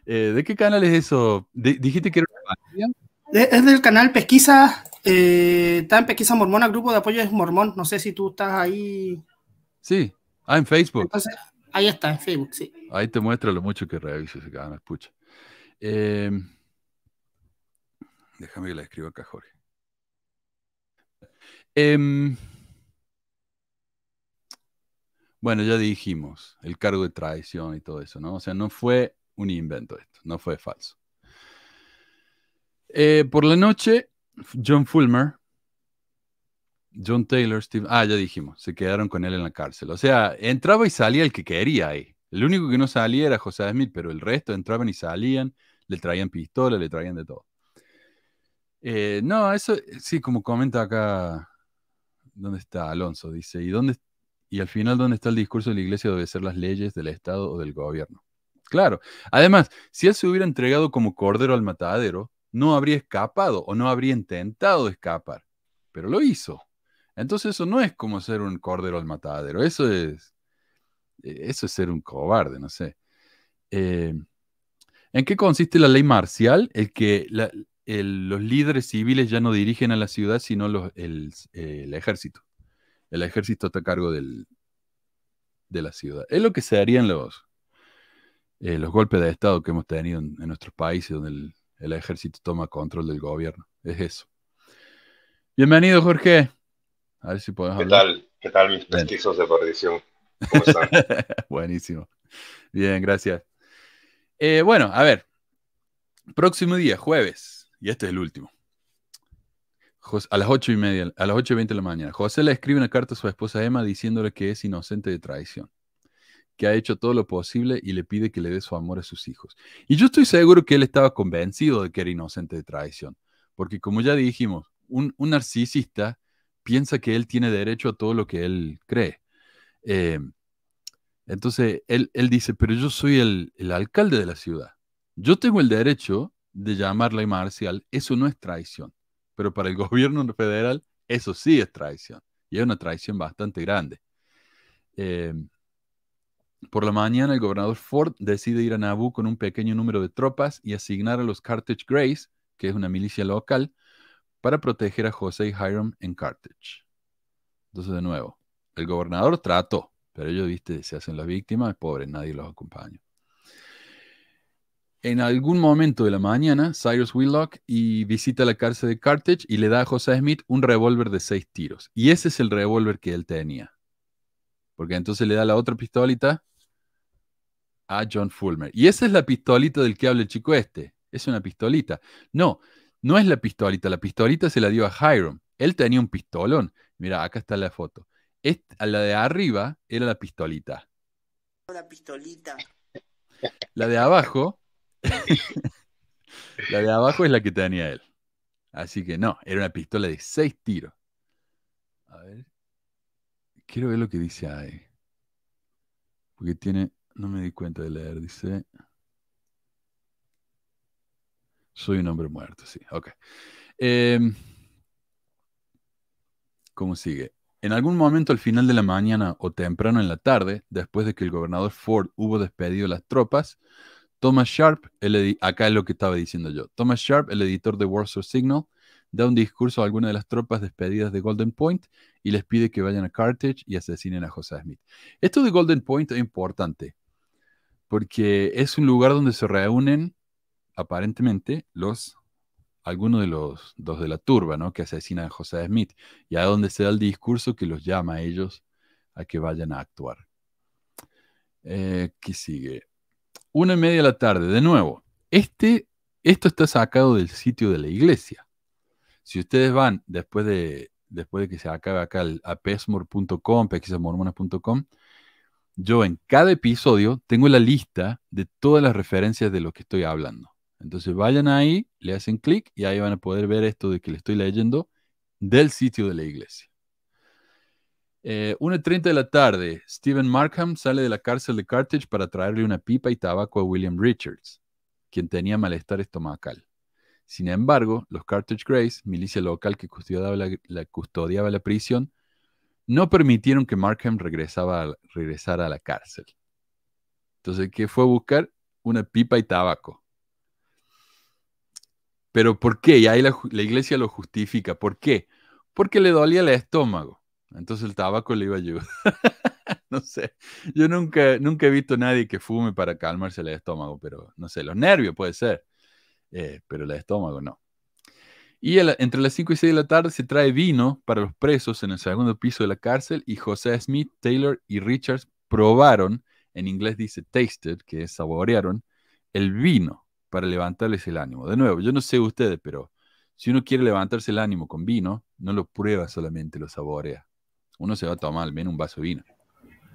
Eh, ¿De qué canal es eso? Di- ¿Dijiste que era una? Es del canal Pesquisa, eh, está en Pesquisa Mormona, grupo de apoyo es Mormón, no sé si tú estás ahí. Sí. Ah, en Facebook. Entonces, ahí está, en Facebook, sí. Ahí te muestra lo mucho que reviso ese canal, pucha. Eh, déjame que la escriba acá, Jorge. Em, bueno, ya dijimos el cargo de traición y todo eso, ¿no? O sea, no fue un invento esto, no fue falso. Eh, por la noche, John Fulmer, John Taylor, Steve, ah, ya dijimos, se quedaron con él en la cárcel. O sea, entraba y salía el que quería ahí. El único que no salía era José Smith, pero el resto entraban y salían, le traían pistola, le traían de todo. Eh, no, eso sí, como comenta acá, ¿dónde está Alonso? Dice, ¿y dónde y al final dónde está el discurso de la iglesia debe ser las leyes del Estado o del gobierno? Claro. Además, si él se hubiera entregado como cordero al matadero, no habría escapado o no habría intentado escapar, pero lo hizo. Entonces eso no es como ser un cordero al matadero, eso es, eso es ser un cobarde, no sé. Eh, ¿En qué consiste la ley marcial? El que los líderes civiles ya no dirigen a la ciudad, sino el ejército. El ejército está a cargo del- de la ciudad. Es lo que se harían los, eh, los golpes de Estado que hemos tenido en, en nuestros países, donde el, el ejército toma control del gobierno. Es eso. Bienvenido, Jorge. A ver si podemos ¿Qué hablar. tal? ¿Qué tal mis pesquizos de perdición? ¿Cómo están? Buenísimo. Bien, gracias. Eh, bueno, a ver. Próximo día, jueves, y este es el último. A las ocho y media, a las ocho y veinte de la mañana, José le escribe una carta a su esposa Emma diciéndole que es inocente de traición, que ha hecho todo lo posible y le pide que le dé su amor a sus hijos. Y yo estoy seguro que él estaba convencido de que era inocente de traición, porque como ya dijimos, un, un narcisista piensa que él tiene derecho a todo lo que él cree. Eh, entonces, él, él dice, pero yo soy el, el alcalde de la ciudad. Yo tengo el derecho de llamarla marcial. Eso no es traición. Pero para el gobierno federal, eso sí es traición. Y es una traición bastante grande. Eh, por la mañana, el gobernador Ford decide ir a Naboo con un pequeño número de tropas y asignar a los Carthage Grays, que es una milicia local, para proteger a José y Hiram en Carthage. Entonces, de nuevo, el gobernador trató, pero ellos, viste, se hacen las víctimas, pobres, nadie los acompaña. En algún momento de la mañana, Cyrus Willock y visita la cárcel de Carthage y le da a José Smith un revólver de seis tiros. Y ese es el revólver que él tenía. Porque entonces le da la otra pistolita a John Fulmer. Y esa es la pistolita del que habla el chico este. Es una pistolita. No, no es la pistolita. La pistolita se la dio a Hiram. Él tenía un pistolón. Mira, acá está la foto. Est- a la de arriba era la pistolita. Una pistolita. La de abajo, la de abajo es la que tenía él. Así que no, era una pistola de seis tiros. A ver. Quiero ver lo que dice ahí. Porque tiene, no me di cuenta de leer, dice. Soy un hombre muerto, sí, ok. Em, ¿Cómo sigue? En algún momento al final de la mañana o temprano en la tarde, después de que el gobernador Ford hubo despedido las tropas, Thomas Sharp, el acá es lo que estaba diciendo yo, Thomas Sharp, el editor de Warsaw Signal, da un discurso a algunas de las tropas despedidas de Golden Point y les pide que vayan a Carthage y asesinen a José Smith. Esto de Golden Point es importante porque es un lugar donde se reúnen aparentemente los algunos de los dos de la turba, ¿no? Que asesinan a José Smith y a donde se da el discurso que los llama a ellos a que vayan a actuar. Eh, ¿Qué sigue? Una y media de la tarde, de nuevo. Este, esto está sacado del sitio de la iglesia. Si ustedes van después de, después de que se acabe acá a pesmor.com, pesquisasmormonas.com, yo en cada episodio tengo la lista de todas las referencias de lo que estoy hablando. Entonces vayan ahí, le hacen clic y ahí van a poder ver esto de que le estoy leyendo del sitio de la iglesia. Eh, 1.30 de la tarde, Stephen Markham sale de la cárcel de Carthage para traerle una pipa y tabaco a William Richards, quien tenía malestar estomacal. Sin embargo, los Carthage Grays, milicia local que custodiaba la, prisión, no permitieron que Markham regresara a la cárcel. Entonces, ¿qué fue a buscar? Una pipa y tabaco. Pero ¿por qué? Y ahí la iglesia lo justifica. ¿Por qué? Porque le dolía el estómago. Entonces el tabaco le iba a ayudar. no sé. Yo nunca, nunca he visto a nadie que fume para calmarse el estómago, pero no sé, los nervios puede ser. Eh, pero el estómago no. Y la- entre las 5 y 6 de la tarde se trae vino para los presos en el segundo piso de la cárcel y José Smith, Taylor y Richards probaron, en inglés dice tasted, que es saborearon, el vino para levantarles el ánimo. De nuevo, yo no sé ustedes, pero si uno quiere levantarse el ánimo con vino, no lo prueba solamente, lo saborea. Uno se va a tomar al menos un vaso de vino.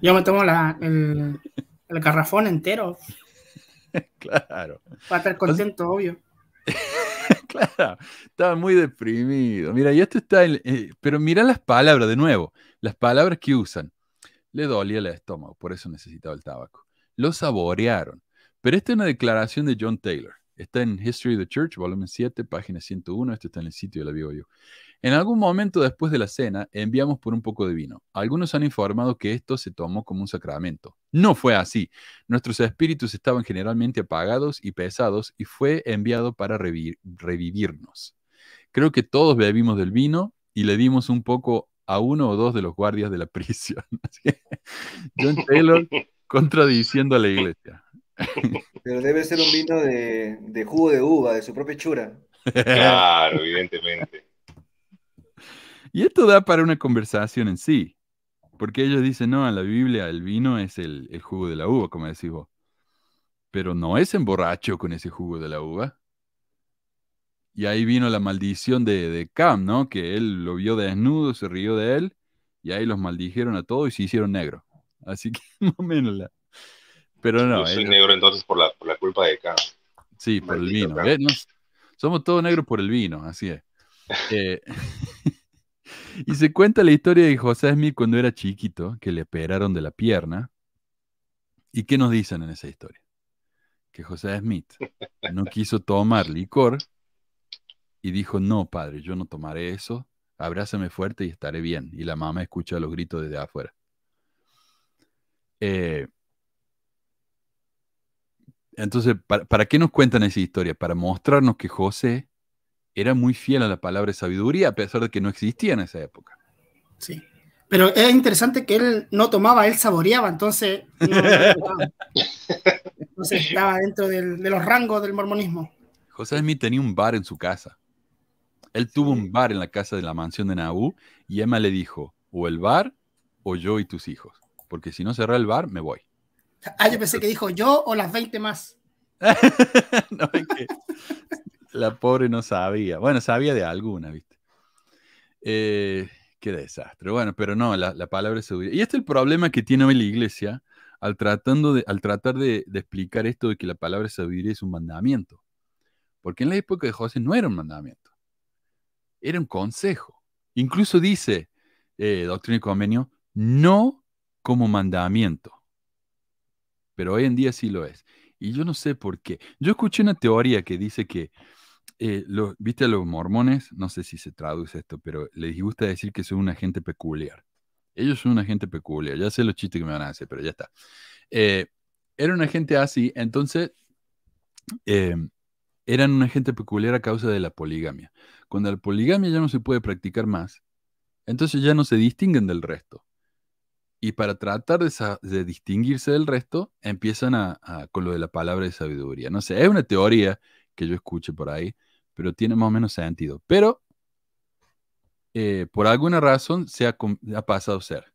Yo me tomo la- el, el garrafón entero Claro. para estar contento, obvio. Claro, estaba muy deprimido. Mira, y esto está, en- eh, pero mira las palabras de nuevo, las palabras que usan. Le dolía el estómago, por eso necesitaba el tabaco. Lo saborearon. Pero esta es una declaración de John Taylor. Está en History of the Church, volumen 7, página 101. Esto está en el sitio de la Vivo Yo. En algún momento después de la cena, enviamos por un poco de vino. Algunos han informado que esto se tomó como un sacramento. No fue así. Nuestros espíritus estaban generalmente apagados y pesados y fue enviado para revi- revivirnos. Creo que todos bebimos del vino y le dimos un poco a uno o dos de los guardias de la prisión. John Taylor contradiciendo a la iglesia. Pero debe ser un vino de, de jugo de uva, de su propia chura. Claro, evidentemente. Y esto da para una conversación en sí, porque ellos dicen, no, en la Biblia el vino es el, el jugo de la uva, como decís vos. Pero no es emborracho con ese jugo de la uva. Y ahí vino la maldición de, de Cam, ¿no? Que él lo vio desnudo, se rió de él, y ahí los maldijeron a todos y se hicieron negros. Así que más o menos la... Pero no. Yo soy él- negro entonces por la, por la culpa de Khan. Sí, por el vino. Cam. somos todos negros por el vino, así es. Eh, y se cuenta la historia de José Smith cuando era chiquito, que le operaron de la pierna. ¿Y qué nos dicen en esa historia? Que José Smith no quiso tomar licor y dijo, no, padre, yo no tomaré eso, abrázame fuerte y estaré bien. Y la mamá escucha los gritos desde afuera. Eh, entonces, ¿para, para qué nos cuentan esa historia? Para mostrarnos que José era muy fiel a la palabra sabiduría, a pesar de que no existía en esa época. Sí. Pero es interesante que él no tomaba, él saboreaba, entonces no, no- entonces estaba dentro del- de los rangos del mormonismo. José Smith tenía un bar en su casa. Él tuvo un bar en la casa de la mansión de Nabú y Emma le dijo, o el bar o yo y tus hijos, porque si no cerra el bar, me voy. Ah, yo pensé que dijo yo o las 20 más. No, es que la pobre no sabía. Bueno, sabía de alguna, ¿viste? Eh, qué desastre. Bueno, pero no, la, la palabra es seguridad. Y este es el problema que tiene hoy la iglesia al, tratando de, al tratar de, de explicar esto de que la palabra sabiduría es un mandamiento. Porque en la época de José no era un mandamiento, era un consejo. Incluso dice, eh, Doctrina y Convenio, no como mandamiento. Pero hoy en día sí lo es. Y yo no sé por qué. Yo escuché una teoría que dice que, eh, lo- viste a los mormones, no sé si se traduce esto, pero les gusta decir que son una gente peculiar. Ellos son una gente peculiar. Ya sé los chistes que me van a hacer, pero ya está. Eh, era una gente así, entonces eh, eran una gente peculiar a causa de la poligamia. Cuando la poligamia ya no se puede practicar más, entonces ya no se distinguen del resto. Y para tratar de, de distinguirse del resto, empiezan a, a- con lo de la palabra de sabiduría. No sé, es una teoría que yo escuché por ahí, pero tiene más o menos sentido. Pero eh, por alguna razón se ha, pasado a ser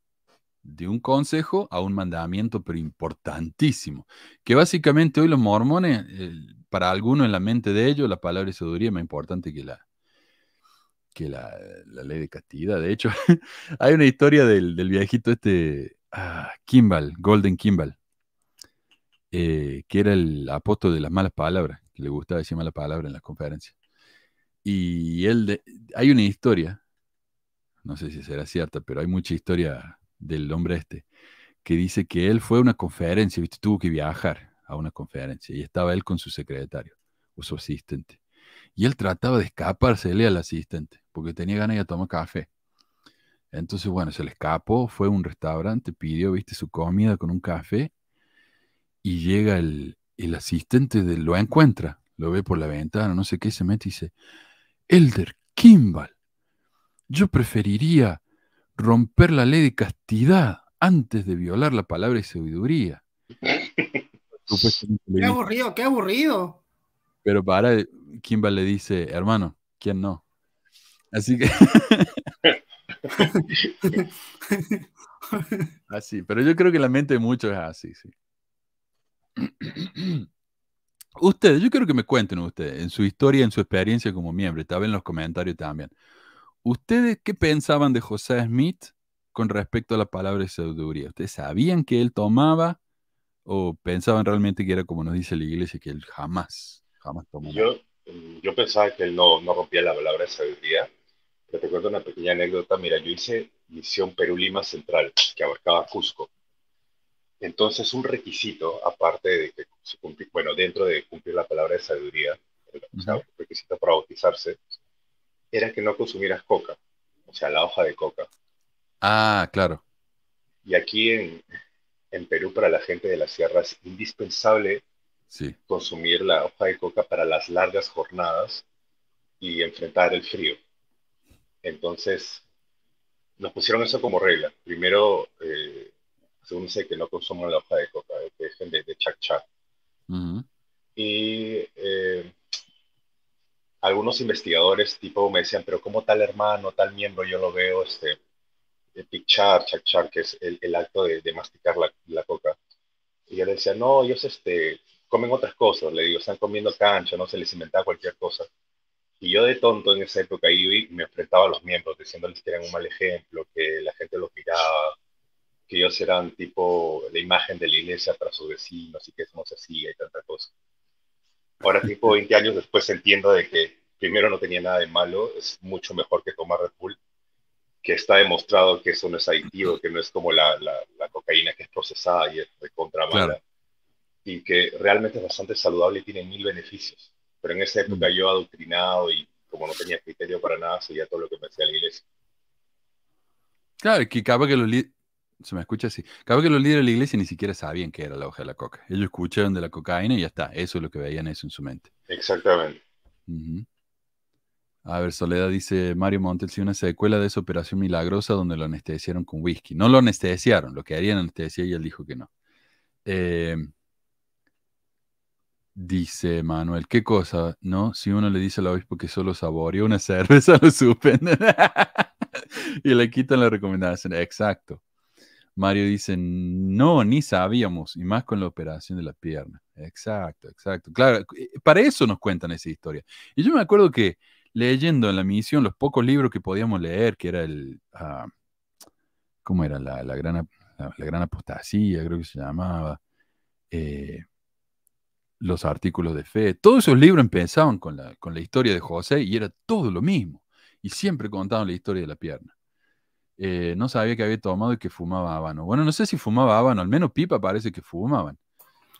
de un consejo a un mandamiento, pero importantísimo. Que básicamente hoy los mormones, para algunos en la mente de ellos, la palabra sabiduría es más importante que la, que la ley de castidad. De hecho, hay una historia del, del viejito este, ah, Kimball, Golden Kimball, eh, que era el apóstol de las malas palabras, que le gustaba decir malas palabras en las conferencias. Y él, de- hay una historia, no sé si será cierta, pero hay mucha historia del hombre este, que dice que él fue a una conferencia, ¿viste? tuvo que viajar a una conferencia y estaba él con su secretario o su asistente. Y él trataba de escapársele al asistente, porque tenía ganas de tomar café. Entonces, bueno, se le escapó, fue a un restaurante, pidió, viste, su comida con un café, y llega el, el asistente, de, lo encuentra, lo ve por la ventana, no sé qué, se mete y dice, Elder Kimball, yo preferiría romper la ley de castidad antes de violar la palabra de sabiduría. Qué aburrido, qué aburrido. pero para, Kimball le dice, hermano, ¿quién no? Así que... así, pero yo creo que la mente de muchos es así, sí. Ustedes, yo quiero que me cuenten ustedes, en su historia, en su experiencia como miembro, vez en los comentarios también. ¿Ustedes qué pensaban de José Smith con respecto a la palabra sabiduría? ¿Ustedes sabían que él tomaba o pensaban realmente que era como nos dice la iglesia, que él jamás, jamás tomó? Yo, mm, yo pensaba que él no, no rompía la palabra de sabiduría, pero te cuento una pequeña anécdota. Mira, yo hice misión Perú-Lima Central, que abarcaba Cusco. Entonces, un requisito, aparte de que se cumpli- bueno, dentro de cumplir la palabra de sabiduría, o sea, un requisito para bautizarse, era que no consumieras coca, o sea, la hoja de coca. Ah, claro. Y aquí en, en Perú, para la gente de la sierra, es indispensable Sí. consumir la hoja de coca para las largas jornadas y enfrentar el frío. Entonces, nos pusieron eso como regla. Primero, eh, según dice que no consuman la hoja de coca, que dejen de, de chachar. Ujú. Y eh, algunos investigadores tipo me decían, pero ¿cómo tal hermano, tal miembro yo lo veo este, pichar, chachar, que es el, el acto de, de masticar la, la coca? Y yo le decía, no, ellos este, comen otras cosas, le digo, están comiendo cancha, no se les inventaba cualquier cosa. Y yo de tonto en esa época y me enfrentaba a los miembros, diciéndoles que eran un mal ejemplo, que la gente los miraba, que ellos eran tipo la imagen de la iglesia para sus vecinos y que eso no se hacía y tanta cosa. Ahora, tipo 20 años después, entiendo de que primero no tenía nada de malo, es mucho mejor que tomar Red Bull, que está demostrado que eso no es adictivo, que no es como la, la, la cocaína que es procesada y es de contra mala, Claro. y que realmente es bastante saludable y tiene mil beneficios. Pero en esa época Mm. yo adoctrinado y como no tenía criterio para nada, seguía todo lo que me decía la iglesia. Claro, que capaz que los. Se me escucha así. Capaz que los líderes de la iglesia ni siquiera sabían qué era la hoja de la coca. Ellos escucharon de la cocaína y ya está. Eso es lo que veían eso en su mente. Exactamente. A ver, Soledad dice Mario Montel, sí, una secuela de esa operación milagrosa donde lo anestesiaron con whisky. No lo anestesiaron, lo que harían anestesia y él dijo que no. Eh, dice Manuel, ¿qué cosa? No, si uno le dice al obispo que solo saboreó una cerveza, lo suspenden. y le quitan la recomendación. Exacto. Mario dice, no, ni sabíamos, y más con la operación de la pierna. Exacto, exacto. Claro, eh, para eso nos cuentan esa historia. Y yo me acuerdo que leyendo en la misión los pocos libros que podíamos leer, que era el, ah, ¿cómo era? La, la gran, la gran apostasía, creo que se llamaba, eh, los artículos de fe, todos esos libros empezaban con la, con la historia de José y era todo lo mismo. Y siempre contaban la historia de la pierna. Eh, no sabía que había tomado y que fumaba habano. Bueno, no sé si fumaba habano, al menos pipa parece que fumaban.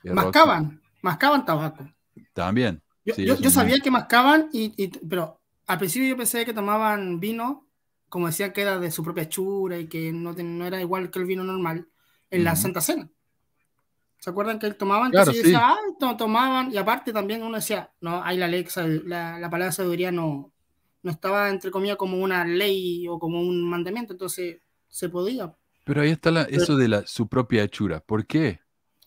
Eh, Roxy, Mascaban, mascaban tabaco. También. Yo, Sí, yo- sabía que mascaban, y, y- pero al principio yo pensé que tomaban vino, como decían que era de su propia hechura y que no, no era igual que el vino normal, en la. Santa Cena. ¿Se acuerdan que él tomaban? Claro, yo decía, ah, to- tomaban, y aparte también uno decía, no, ahí la ley, la, la palabra sabiduría no, no estaba entre comillas como una ley o como un mandamiento, entonces se podía. Pero ahí está la- eso de la, su propia hechura. ¿Por qué?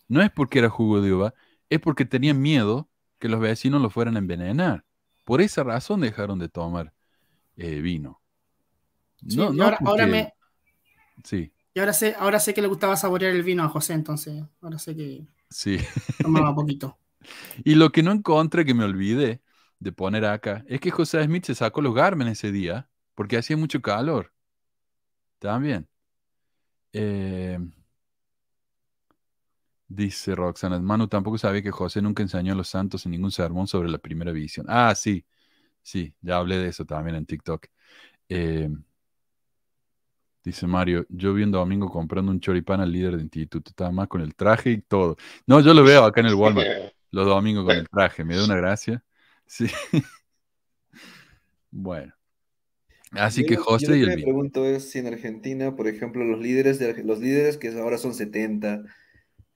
No es porque era jugo de uva, es porque tenían miedo que los vecinos lo fueran a envenenar. Por esa razón dejaron de tomar eh, vino. Sí, No, ahora, me, Sí, y ahora sé, ahora sé que le gustaba saborear el vino a José, entonces ahora sé que sí. tomaba poquito. Y lo que no encontré, que me olvidé de poner acá, es que José Smith se sacó los Garmin ese día porque hacía mucho calor. También. Eh, dice Roxana, Manu tampoco sabía que José nunca enseñó a los santos en ningún sermón sobre la primera visión. Ah, sí, sí, ya hablé de eso también en TikTok. Eh, dice Mario, yo vi un domingo comprando un choripán al líder de instituto, estaba más con el traje y todo. No, yo lo veo acá en el Walmart los domingos con el traje, me da una gracia. Sí. Bueno. Así Yo que lo- yo José lo y que el me pregunto es si en Argentina, por ejemplo, los líderes, de, los líderes que ahora son 70,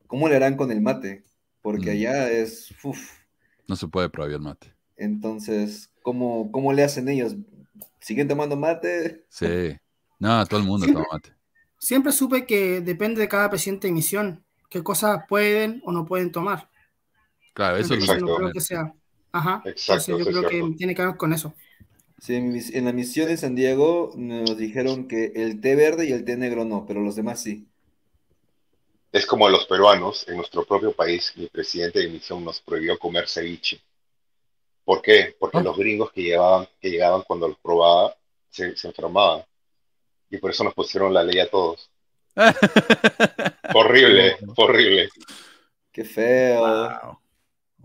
¿cómo le harán con el mate? Porque Mm. allá es, uf, No se puede prohibir el mate. entonces, ¿cómo, cómo le hacen ellos? ¿Siguen tomando mate? Sí. No, todo el mundo Siempre- toma mate. Siempre supe que depende de cada presidente de misión, qué cosas pueden o no pueden tomar. Claro, eso es lo Entonces, que no creo Exacto. que sea. Ajá. Exacto, Entonces, yo creo cierto. que tiene que ver con eso. Sí, en, la misión de San Diego nos dijeron que el té verde y el té negro no, pero los demás sí. Es como a los peruanos, en nuestro propio país, mi presidente de misión nos prohibió comer ceviche. ¿Por qué? Porque Ah. los gringos que llegaban, que llegaban cuando los probaba se, se enfermaban. Y por eso nos pusieron la ley a todos. Horrible, horrible. Qué feo. Wow.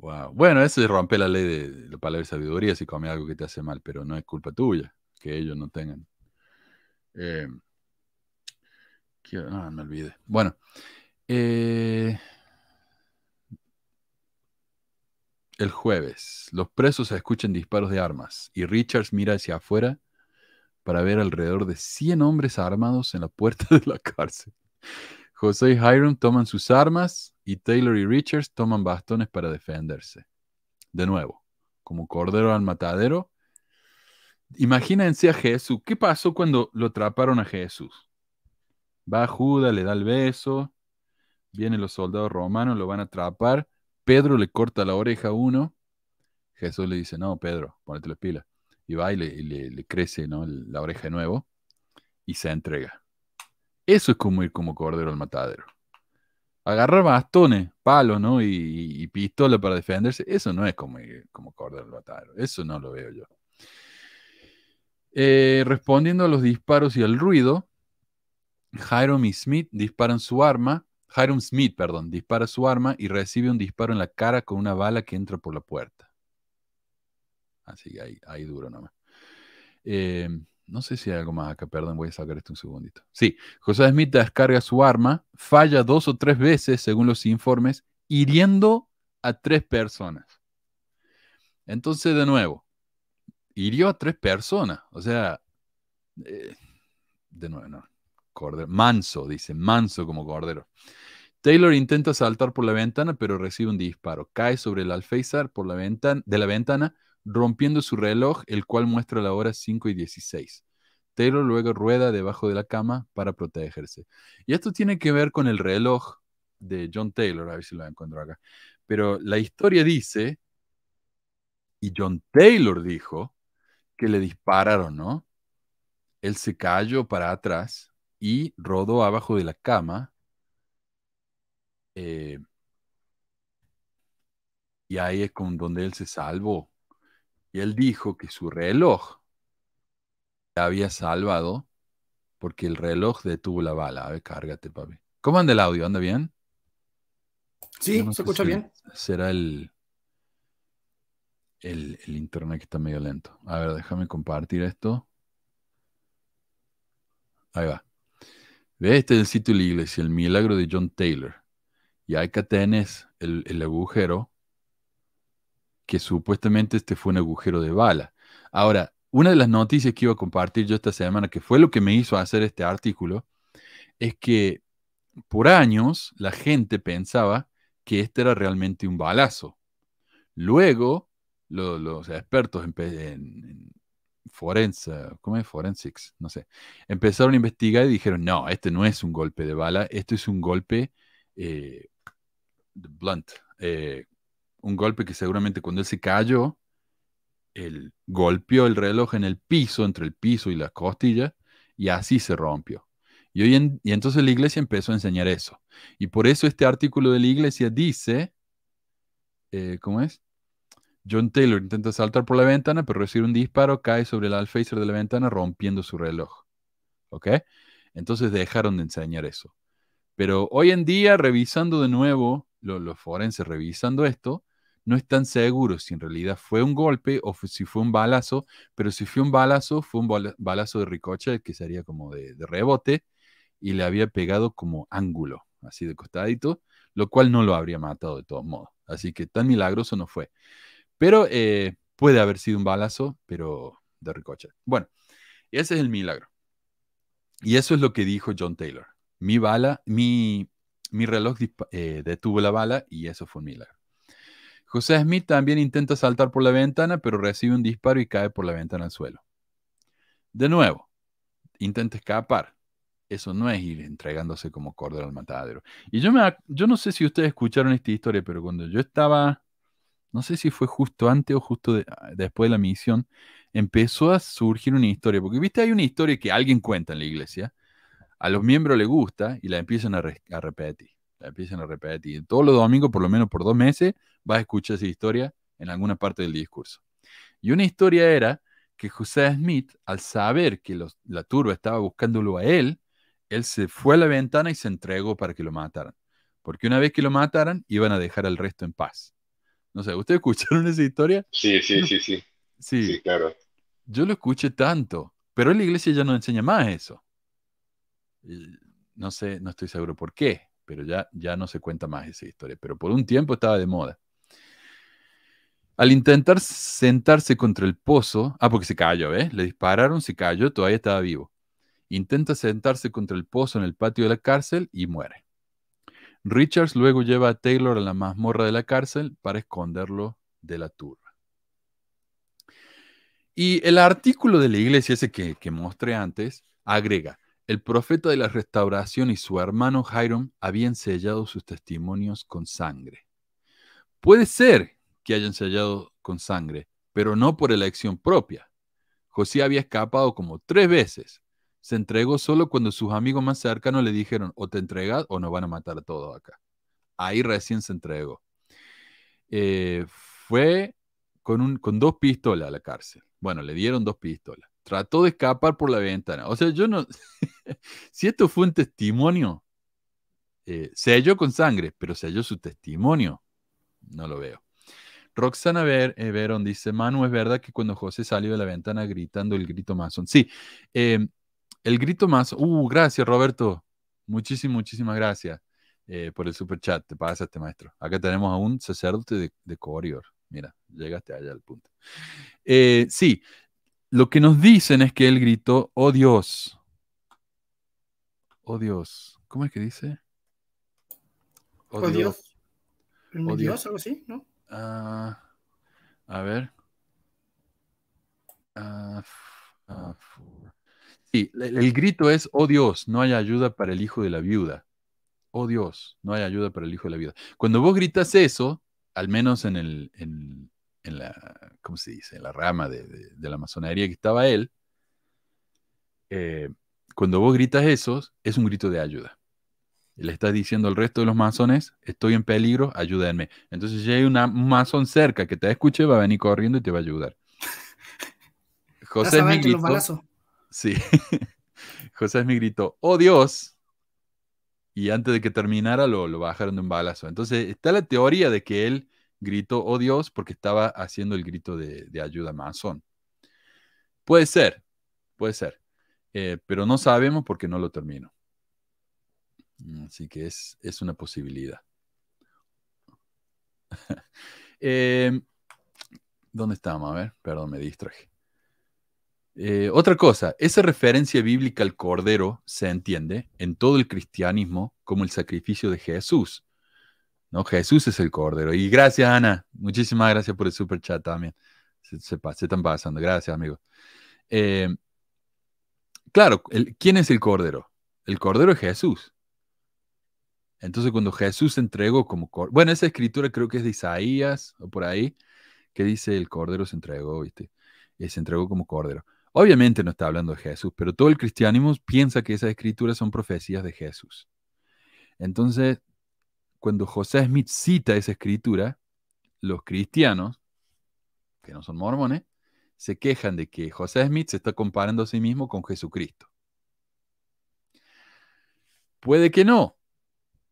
Wow. Bueno, eso es romper la ley de la palabra de sabiduría si comes algo que te hace mal, pero no es culpa tuya que ellos no tengan. Eh, ah, me olvidé. Bueno, eh, el jueves, los presos escuchan disparos de armas y Richards mira hacia afuera para ver alrededor de 100 hombres armados en la puerta de la cárcel. José y Hiram toman sus armas y Taylor y Richards toman bastones para defenderse. De nuevo, como cordero al matadero. Imagínense a Jesús. ¿Qué pasó cuando lo atraparon a Jesús? Va Judas, le da el beso. Vienen los soldados romanos, lo van a atrapar. Pedro le corta la oreja a uno. Jesús le dice, no, Pedro, ponete la pila. Y va y le, crece ¿no? la oreja de nuevo y se entrega. Eso es como ir como cordero al matadero. Agarrar bastones, palos, ¿no? Y, pistola para defenderse, eso no es como ir como cordero al matadero. Eso no lo veo yo. Eh, respondiendo a los disparos y al ruido, Hiram y Smith disparan su arma. Hiram Smith, perdón, dispara su arma y recibe un disparo en la cara con una bala que entra por la puerta. Así que ahí, ahí duro nomás. Eh, no sé si hay algo más acá, perdón, voy a sacar esto un segundito. Sí, José Smith descarga su arma, falla dos o tres veces, según los informes, hiriendo a tres personas. Entonces, de nuevo, hirió a tres personas. O sea, eh, de nuevo, no. Cordero. Manso, dice, manso como cordero. Taylor intenta saltar por la ventana, pero recibe un disparo. Cae sobre el alféizar por la ventana, de la ventana, rompiendo su reloj, el cual muestra la hora 5 y 16. Taylor luego rueda debajo de la cama para protegerse. Y esto tiene que ver con el reloj de John Taylor, a ver si lo encuentro acá. Pero la historia dice, y John Taylor dijo, que le dispararon, ¿no? Él se cayó para atrás y rodó abajo de la cama. eh, y ahí es con donde él se salvó. Y él dijo que su reloj había salvado porque el reloj detuvo la bala. A ver, cárgate, papi. ¿Cómo anda el audio? ¿Anda bien? Sí, no se escucha si bien. Será el, el, el internet que está medio lento. A ver, déjame compartir esto. Ahí va. Ve, este es el sitio de la iglesia, el milagro de John Taylor. Y acá tenés el, el agujero, que supuestamente este fue un agujero de bala. Ahora, una de las noticias que iba a compartir yo esta semana, que fue lo que me hizo hacer este artículo, es que por años la gente pensaba que este era realmente un balazo. Luego, lo- los expertos en, en- ¿cómo es? Forensics, no sé, empezaron a investigar y dijeron, no, este no es un golpe de bala, esto es un golpe eh, blunt, eh, un golpe que seguramente cuando él se cayó, él golpeó el reloj en el piso, entre el piso y las costillas, y así se rompió. Y, hoy y entonces la iglesia empezó a enseñar eso. Y por eso este artículo de la iglesia dice, eh, ¿cómo es? John Taylor intenta saltar por la ventana, pero recibe un disparo, cae sobre el alféizar de la ventana, rompiendo su reloj. ¿Ok? Entonces dejaron de enseñar eso. Pero hoy en día, revisando de nuevo, lo- los forenses revisando esto, no están seguros si en realidad fue un golpe o si fue un balazo, pero si fue un balazo, fue un bala- balazo de ricochet, que sería como de, rebote, y le había pegado como ángulo, así de costadito, lo cual no lo habría matado de todos modos. Así que tan milagroso no fue. Pero eh, puede haber sido un balazo, pero de ricochet. Bueno, ese es el milagro. Y eso es lo que dijo John Taylor. Mi bala, mi, mi reloj eh, detuvo la bala y eso fue un milagro. José Smith también intenta saltar por la ventana, pero recibe un disparo y cae por la ventana al suelo. De nuevo, intenta escapar. Eso no es ir entregándose como cordero al matadero. Y yo, me, no sé si ustedes escucharon esta historia, pero cuando yo estaba, no sé si fue justo antes o justo de- después de la misión, empezó a surgir una historia. Porque, viste, hay una historia que alguien cuenta en la iglesia, a los miembros les gusta y la empiezan a repetir. La empiezan a repetir. Todos los domingos, por lo menos por dos meses, vas a escuchar esa historia en alguna parte del discurso. Y una historia era que José Smith, al saber que los- la turba estaba buscándolo a él, él se fue a la ventana y se entregó para que lo mataran. Porque una vez que lo mataran, iban a dejar al resto en paz. No sé, ¿ustedes escucharon esa historia? Sí, sí, sí, sí. Sí, Sí, claro. yo lo escuché tanto, pero la iglesia ya no enseña más eso. No sé, no estoy seguro por qué, pero ya, ya no se cuenta más esa historia. Pero por un tiempo estaba de moda. Al intentar sentarse contra el pozo, ah, porque se cayó, ¿ves? Le dispararon, se cayó, todavía estaba vivo. Intenta sentarse contra el pozo en el patio de la cárcel y muere. Richards luego lleva a Taylor a la mazmorra de la cárcel para esconderlo de la turba. Y el artículo de la iglesia, ese que, que mostré antes, agrega, el profeta de la restauración y su hermano Hiram habían sellado sus testimonios con sangre. Puede ser que hayan sellado con sangre, pero no por elección propia. José había escapado como tres veces. Se entregó solo cuando sus amigos más cercanos le dijeron, o te entregas o nos van a matar a todos acá. Ahí recién se entregó. Eh, fue con, dos pistolas a la cárcel. Bueno, le dieron dos pistolas. Trató de escapar por la ventana. O sea, yo no, si esto fue un testimonio, eh, selló con sangre, pero selló su testimonio, no lo veo. Roxana Ver, eh, Verón dice, Manu, es verdad que cuando José salió de la ventana gritando el grito masón. Sí, eh, el grito masón. Uh, gracias, Roberto. Muchísimas, muchísimas gracias eh, por el super chat. Te pasaste, maestro. Acá tenemos a un sacerdote de, de Corior. Mira, llegaste allá al punto. Eh, sí, lo que nos dicen es que él gritó, oh Dios. Oh Dios. ¿Cómo es que dice? Oh, Dios. Mi Oh, Dios. Dios, algo así, ¿no? Ah, a ver. Ah, ah, sí, el, el grito es, oh Dios, no hay ayuda para el hijo de la viuda. Oh Dios, no hay ayuda para el hijo de la viuda. Cuando vos gritas eso, al menos en, el, en, en la, ¿cómo se dice? En la rama de, de- de la masonería que estaba él, eh, cuando vos gritas eso, es un grito de ayuda. Y le estás diciendo al resto de los masones, estoy en peligro, ayúdenme. Entonces, si hay una- un masón cerca que te escuche, va a venir corriendo y te va a ayudar. José me gritó, sí, José me gritó, oh Dios, y antes de que terminara lo, lo bajaron de un balazo. Entonces, está la teoría de que él gritó, oh Dios, porque estaba haciendo el grito de, ayuda masón. Puede ser, puede ser, Eh, pero no sabemos porque no lo termino. Así que es, es una posibilidad. Eh, ¿Dónde estamos? A ver, perdón, me distraje. Eh, otra cosa, esa referencia bíblica al cordero se entiende en todo el cristianismo como el sacrificio de Jesús. ¿No? Jesús es el cordero. Y gracias, Ana. Muchísimas gracias por el super chat también. Se, están pasando. Gracias, amigo. Eh, claro, ¿quién es el cordero? El cordero es Jesús. Entonces, cuando Jesús se entregó como cordero, bueno, esa escritura creo que es de Isaías o por ahí, que dice el cordero se entregó, ¿viste? Y se entregó como cordero. Obviamente no está hablando de Jesús, pero todo el cristianismo piensa que esas escrituras son profecías de Jesús. Entonces, cuando José Smith cita esa escritura, los cristianos, que no son mormones, se quejan de que José Smith se está comparando a sí mismo con Jesucristo. Puede que no,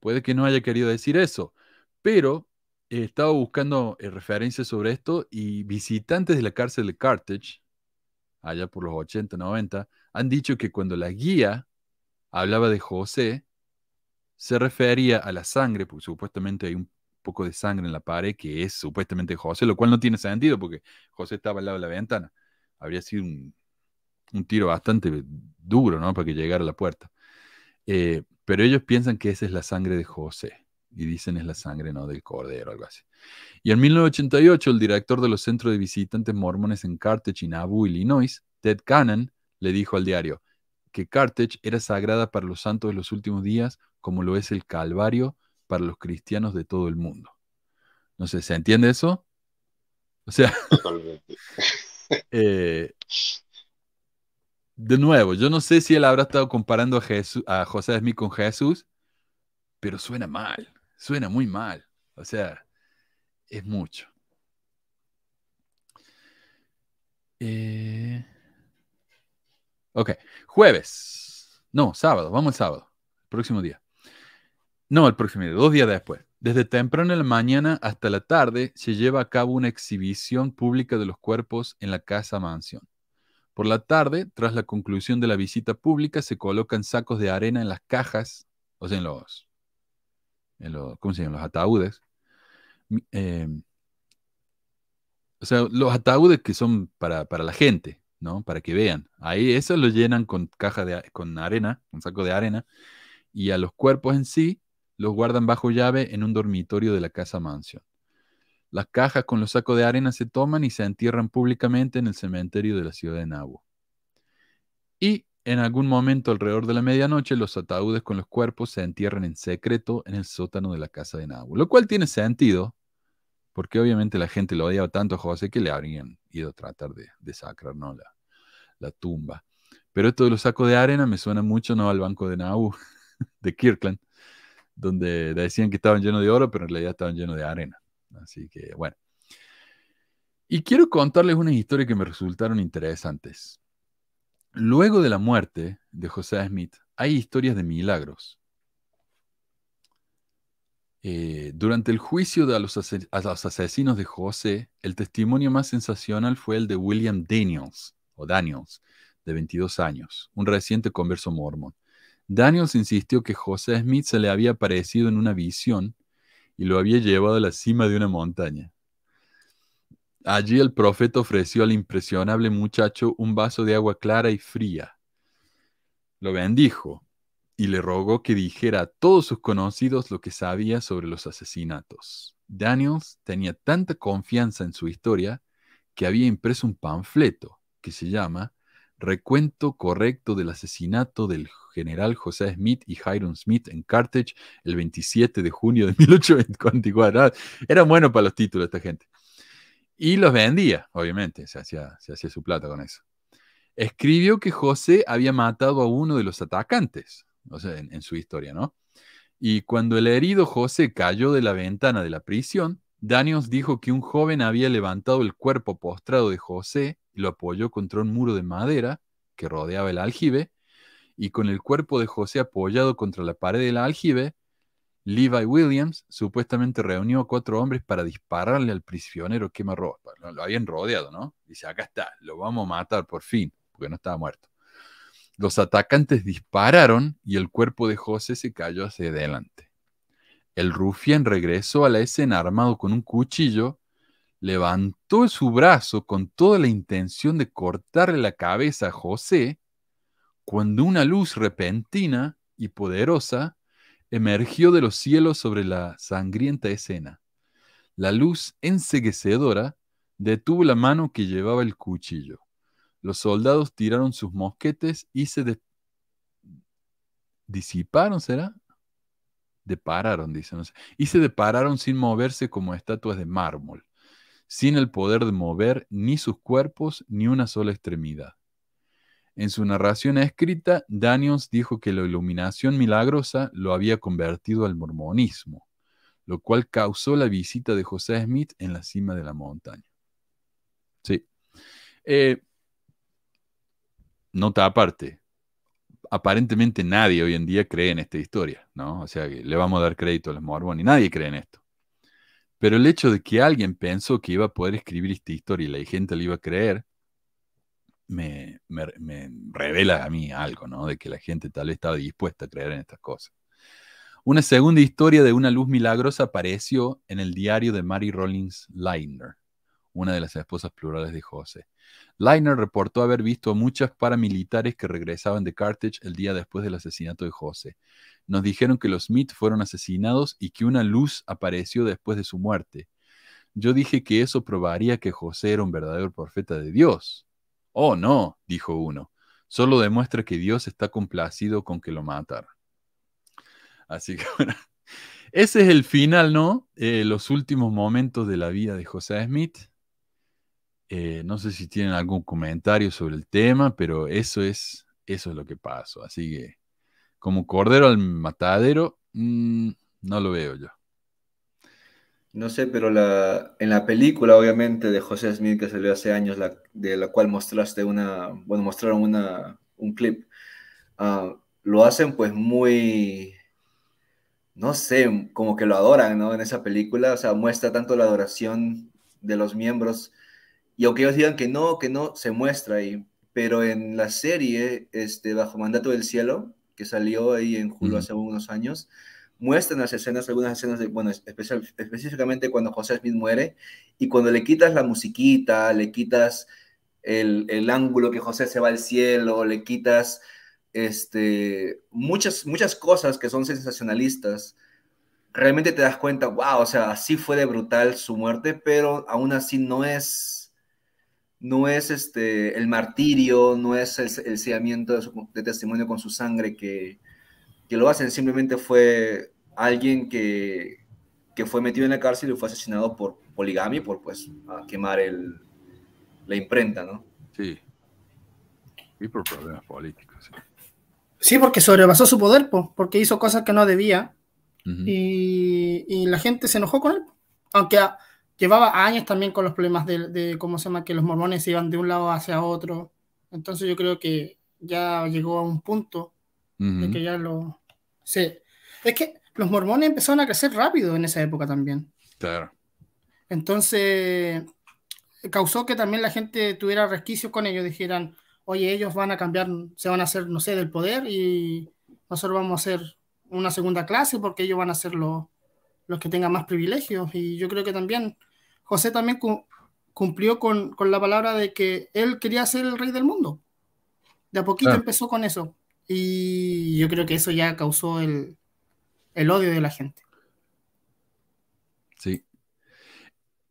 puede que no haya querido decir eso, pero he estado buscando eh, referencias sobre esto y visitantes de la cárcel de Carthage, allá por los 80, 90, han dicho que cuando la guía hablaba de José, se refería a la sangre, porque supuestamente hay un poco de sangre en la pared que es supuestamente José, lo cual no tiene sentido porque José estaba al lado de la ventana. Habría sido un, un tiro bastante duro, ¿no? Para que llegara a la puerta. Eh, pero ellos piensan que esa es la sangre de José y dicen es la sangre, ¿no? Del cordero, algo así. Y en 1988, el director de los centros de visitantes mormones en Carthage y Nauvoo, Illinois, Ted Cannon, le dijo al diario que Carthage era sagrada para los santos de los últimos días, como lo es el Calvario para los cristianos de todo el mundo. No sé, ¿se entiende eso? O sea, eh, de nuevo, yo no sé si él habrá estado comparando a, Jesús, a José Smith con Jesús, pero suena mal, suena muy mal. O sea, es mucho. Eh, Ok, jueves. No, sábado, vamos el sábado, el próximo día. No, el próximo día, dos días después. Desde temprano en la mañana hasta la tarde se lleva a cabo una exhibición pública de los cuerpos en la casa mansión. Por la tarde, tras la conclusión de la visita pública, se colocan sacos de arena en las cajas, o sea, en los, los ¿cómo se llaman? Los ataúdes. Eh, o sea, los ataúdes que son para, para la gente, ¿no? Para que vean. Ahí eso lo llenan con caja de, con arena, con saco de arena, y a los cuerpos en sí los guardan bajo llave en un dormitorio de la casa mansión. Las cajas con los sacos de arena se toman y se entierran públicamente en el cementerio de la ciudad de Nauvoo. Y en algún momento alrededor de la medianoche, los ataúdes con los cuerpos se entierran en secreto en el sótano de la casa de Nauvoo, lo cual tiene sentido, porque obviamente la gente lo odiaba tanto a José que le habrían ido a tratar de, de sacar ¿no? la, tumba. Pero esto de los sacos de arena me suena mucho ¿no? al banco de Nauvoo, de Kirkland, donde decían que estaban llenos de oro, pero en realidad estaban llenos de arena. Así que, bueno. Y quiero contarles unas historias que me resultaron interesantes. Luego de la muerte de José Smith, hay historias de milagros. Eh, durante el juicio de los, a los asesinos de José, el testimonio más sensacional fue el de William Daniels, o Daniels, de 22 años, un reciente converso mormón. Daniels insistió que José Smith se le había aparecido en una visión y lo había llevado a la cima de una montaña. Allí el profeta ofreció al impresionable muchacho un vaso de agua clara y fría. Lo bendijo y le rogó que dijera a todos sus conocidos lo que sabía sobre los asesinatos. Daniels tenía tanta confianza en su historia que había impreso un panfleto que se llama Recuento correcto del asesinato del general José Smith y Hiram Smith en Carthage el 27 de junio de 1844. Ah, Era bueno para los títulos esta gente. Y los vendía, obviamente, se hacía, se hacía su plata con eso. Escribió que José había matado a uno de los atacantes, o sea, en, en su historia, ¿no? Y cuando el herido José cayó de la ventana de la prisión, Daniels dijo que un joven había levantado el cuerpo postrado de José y lo apoyó contra un muro de madera que rodeaba el aljibe, y con el cuerpo de José apoyado contra la pared del aljibe, Levi Williams supuestamente reunió a cuatro hombres para dispararle al prisionero quemarropa. Lo, lo habían rodeado, ¿no? Dice, acá está, lo vamos a matar por fin, porque no estaba muerto. Los atacantes dispararon y el cuerpo de José se cayó hacia adelante. El rufián regresó a la escena armado con un cuchillo, levantó su brazo con toda la intención de cortarle la cabeza a José, cuando una luz repentina y poderosa emergió de los cielos sobre la sangrienta escena. La luz enseguecedora detuvo la mano que llevaba el cuchillo. Los soldados tiraron sus mosquetes y se disiparon, ¿será? Depararon, dice, no sé. Y se depararon sin moverse como estatuas de mármol, sin el poder de mover ni sus cuerpos ni una sola extremidad. En su narración escrita, Daniels dijo que la iluminación milagrosa lo había convertido al mormonismo, lo cual causó la visita de José Smith en la cima de la montaña. Sí. Eh, nota aparte, aparentemente nadie hoy en día cree en esta historia, ¿no? O sea, le vamos a dar crédito a los mormones, nadie cree en esto. Pero el hecho de que alguien pensó que iba a poder escribir esta historia y la gente le iba a creer, me, me, revela a mí algo, ¿no? De que la gente tal vez estaba dispuesta a creer en estas cosas. Una segunda historia de una luz milagrosa apareció en el diario de Mary Rollins Liner, una de las esposas plurales de José. Liner reportó haber visto a muchas paramilitares que regresaban de Carthage el día después del asesinato de José. Nos dijeron que los Smith fueron asesinados y que una luz apareció después de su muerte. Yo dije que eso probaría que José era un verdadero profeta de Dios. Oh, no, dijo uno. Solo demuestra que Dios está complacido con que lo mataran. Así que bueno, ese es el final, ¿no? Eh, los últimos momentos de la vida de José Smith. Eh, no sé si tienen algún comentario sobre el tema, pero eso es, eso es lo que pasó. Así que, como cordero al matadero, mmm, no lo veo yo. No sé, pero en la película, obviamente, de José Smith que salió hace años, de la cual mostraste una, bueno, mostraron una, un clip, uh, lo hacen pues muy, no sé, como que lo adoran, ¿no? En esa película, o sea, muestra tanto la adoración de los miembros, y aunque ellos digan que no, que no, se muestra ahí, pero en la serie, este, Bajo Mandato del Cielo, que salió ahí en uh -huh. hace unos años, muestran las escenas, algunas escenas, de, bueno, especial, específicamente cuando José Smith muere, y cuando le quitas la musiquita, le quitas el, el ángulo que José se va al cielo, le quitas este, muchas, muchas cosas que son sensacionalistas, realmente te das cuenta, wow, o sea, así fue de brutal su muerte, pero aún así no es, no es este, el martirio, no es el, el sellamiento de, su, de testimonio con su sangre que, que lo hacen, simplemente fue alguien que, que, fue metido en la cárcel y fue asesinado por poligamia, por pues a quemar el, la imprenta, ¿no? Sí. Y por problemas políticos. Sí, sí porque sobrepasó su poder, po, porque hizo cosas que no debía uh -huh. y, y, la gente se enojó con él. Aunque a, llevaba años también con los problemas de, de, ¿cómo se llama?, que los mormones iban de un lado hacia otro. Entonces yo creo que ya llegó a un punto de Ujú, que ya lo... Sí. Es que los mormones empezaron a crecer rápido en esa época también. Claro. Entonces, causó que también la gente tuviera resquicios con ellos, dijeran, oye, ellos van a cambiar, se van a hacer, no sé, del poder y nosotros vamos a hacer una segunda clase porque ellos van a ser los, los que tengan más privilegios. Y yo creo que también José también cu- cumplió con, con la palabra de que él quería ser el rey del mundo. De a poquito Claro. empezó con eso. Y yo creo que eso ya causó el, el odio de la gente. Sí.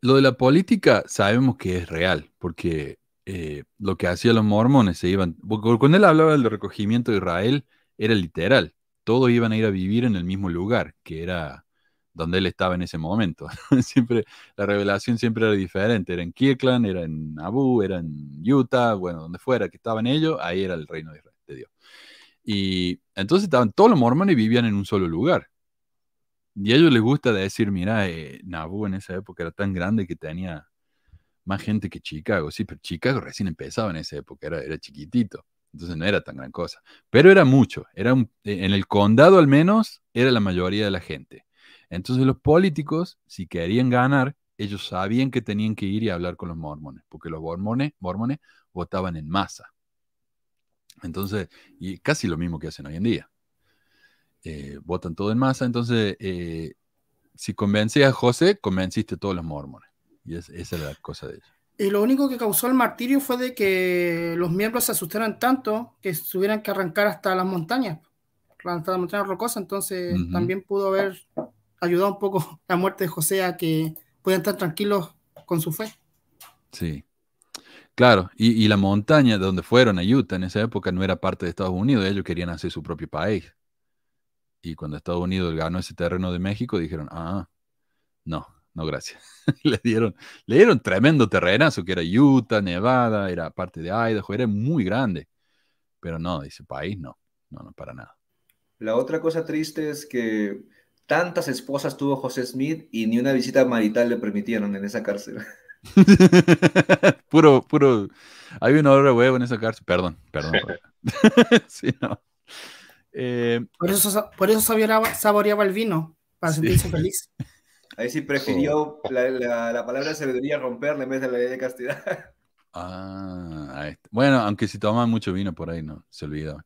Lo de la política sabemos que es real, porque eh, lo que hacían los mormones se iban. porque Cuando él hablaba del recogimiento de Israel, era literal. Todos iban a ir a vivir en el mismo lugar, que era donde él estaba en ese momento. Siempre, la revelación siempre era diferente. Era en Kirkland, era en Abu, era en Utah, bueno, donde fuera que estaban ellos, ahí era el reino de, Dios. Y entonces estaban todos los mormones vivían en un solo lugar. Y a ellos les gusta decir, mira, eh, Nauvoo en esa época era tan grande que tenía más gente que Chicago. Sí, pero Chicago recién empezaba en esa época, era, era chiquitito. Entonces no era tan gran cosa. Pero era mucho. Era un- en el condado al menos era la mayoría de la gente. Entonces los políticos, si querían ganar, ellos sabían que tenían que ir y hablar con los mormones, porque los mormones, mormones votaban en masa. Entonces, y casi lo mismo que hacen hoy en día. Eh, votan todo en masa, entonces, eh, si convencías a José, convenciste a todos los mormones. Y es- esa es la cosa de ellos. Y lo único que causó el martirio fue de que los miembros se asustaran tanto que tuvieran que arrancar hasta las montañas, hasta las montañas rocosas. Entonces también pudo haber ayudado un poco la muerte de José a que puedan estar tranquilos con su fe. Sí. Claro, y, y la montaña de donde fueron a Utah en esa época no era parte de Estados Unidos, ellos querían hacer su propio país. Y cuando Estados Unidos ganó ese terreno de México, dijeron, ah, no, no, gracias. le, dieron, le dieron tremendo terrenazo, que era Utah, Nevada, era parte de Idaho, era muy grande. Pero no, dice país, no, no, no, para nada. La otra cosa triste es que tantas esposas tuvo José Smith y ni una visita marital le permitieron en esa cárcel. puro, puro, hay una hora huevo en esa cárcel, perdón, perdón. sí, no. Eh, Por eso, por eso saboreaba, saboreaba el vino, para Sí. sentirse feliz. Ahí sí prefirió la, la- la palabra sabiduría romperla en vez de la ley de castidad. Ah, ahí está. bueno, aunque si tomaban mucho vino por ahí, no, se olvidaban.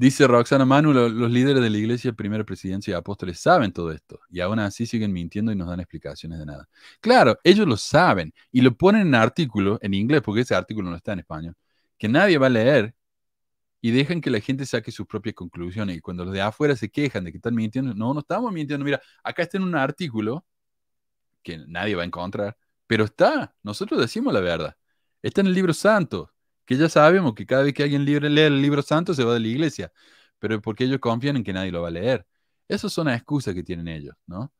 Dice Roxana Manu, lo- los líderes de la iglesia, primera presidencia y apóstoles saben todo esto y aún así siguen mintiendo y nos dan explicaciones de nada. Claro, ellos lo saben y lo ponen en artículo en inglés, porque ese artículo no está en español, que nadie va a leer y dejan que la gente saque sus propias conclusiones y cuando los de afuera se quejan de que están mintiendo, no, no estamos mintiendo, mira, acá está en un artículo que nadie va a encontrar, pero está, nosotros decimos la verdad. Está en el libro santo, que ya sabemos que cada vez que alguien libre lee el libro santo se va de la iglesia, pero porque ellos confían en que nadie lo va a leer. Esas son las excusas que tienen ellos, ¿no?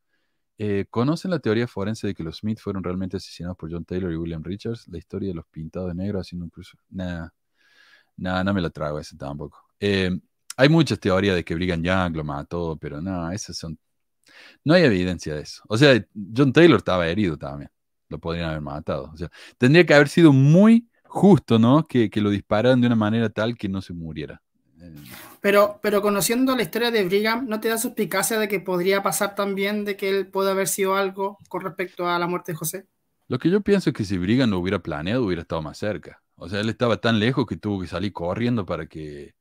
Eh, ¿Conocen la teoría forense de que los Smith fueron realmente asesinados por John Taylor y William Richards? La historia de los pintados de negro haciendo un cruce. Nah, nah, no me la trago ese tampoco. Eh, hay muchas teorías de que Brigham Young lo mató, pero no, esas son. No hay evidencia de eso. O sea, John Taylor estaba herido también. Lo podrían haber matado. O sea, tendría que haber sido muy justo, ¿no? Que, que lo dispararan de una manera tal que no se muriera. Pero, pero conociendo la historia de Brigham, ¿no te da suspicacia de que podría pasar también de que él puede haber sido algo con respecto a la muerte de José? Lo que yo pienso es que si Brigham lo hubiera planeado, hubiera estado más cerca. O sea, él estaba tan lejos que tuvo que salir corriendo para que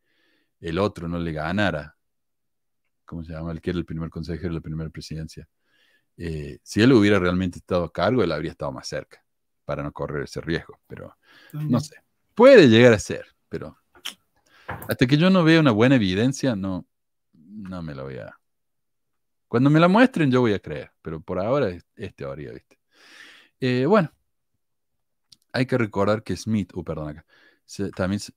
el otro no le ganara. ¿Cómo se llama? El que era el primer consejero de la primera presidencia. Eh, si él hubiera realmente estado a cargo, él habría estado más cerca para no correr ese riesgo. Pero no sé. Puede llegar a ser, pero hasta que yo no vea una buena evidencia, no, no me la voy a. Cuando me la muestren, yo voy a creer, pero por ahora es, es teoría, ¿viste? Eh, bueno, hay que recordar que Smith, uh, perdón acá, se- también, se-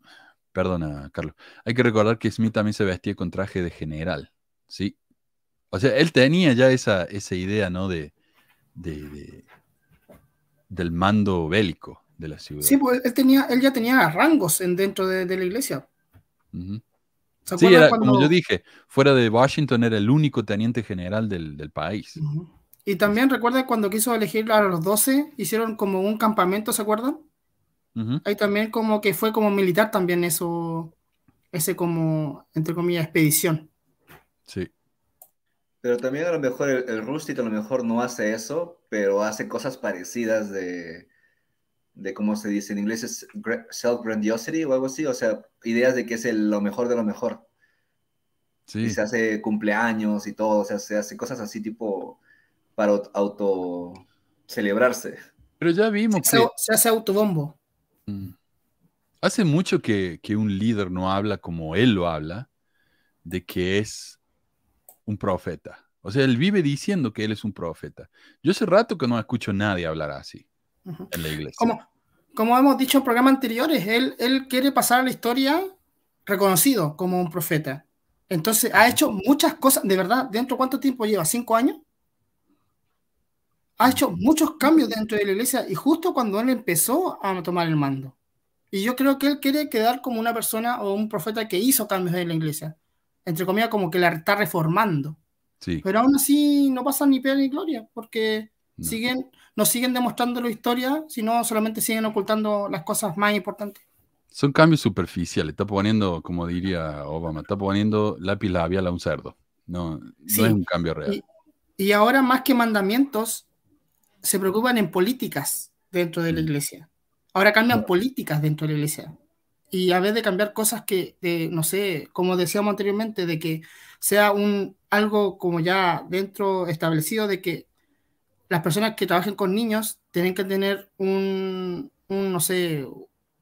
perdona, Carlos, hay que recordar que Smith también se vestía con traje de general, ¿sí? O sea, él tenía ya esa, esa idea, ¿no? De, de- de- del mando bélico de la ciudad. Sí, pues él, tenía, él ya tenía rangos en, dentro de, de la iglesia. Ujú. ¿Se Sí, era, cuando- como yo dije, fuera de Washington era el único teniente general del, del país. Y también recuerda cuando quiso elegir a los 12, hicieron como un campamento, ¿se acuerdan? Ahí también como que fue como militar también eso, ese como, entre comillas, expedición. Sí. Pero también a lo mejor el, el Rusty a lo mejor no hace eso, pero hace cosas parecidas de, de cómo se dice en inglés, es gra- self-grandiosity o algo así, o sea, ideas de que es el- lo mejor de lo mejor. Sí. Y se hace cumpleaños y todo, o sea, se hace cosas así tipo para aut- auto celebrarse. Pero ya vimos Se, que se hace autobombo. Mm. hace mucho que, que un líder no habla como él lo habla, de que es un profeta. O sea, él vive diciendo que él es un profeta. Yo hace rato que no escucho a nadie hablar así en la iglesia. Como, como hemos dicho en programas anteriores, él, él quiere pasar a la historia reconocido como un profeta. Entonces, ha hecho muchas cosas, de verdad, ¿dentro de cuánto tiempo lleva? ¿Cinco años? Ha hecho muchos cambios dentro de la iglesia y justo cuando él empezó a tomar el mando. Y yo creo que él quiere quedar como una persona o un profeta que hizo cambios en la iglesia. Entre comillas, como que la está reformando. Sí, Pero aún así no pasa ni pena ni gloria, porque no. siguen, no siguen demostrando la historia, sino solamente siguen ocultando las cosas más importantes. Son cambios superficiales. Está poniendo, como diría Obama, está poniendo lápiz labial a un cerdo. No, no es un cambio real. Y, y ahora más que mandamientos, se preocupan en políticas dentro de la Mm. iglesia. Ahora cambian políticas dentro de la iglesia. Y a vez de cambiar cosas que, de, no sé, como decíamos anteriormente, de que sea un algo como ya dentro establecido de que las personas que trabajen con niños tienen que tener un, un, no sé,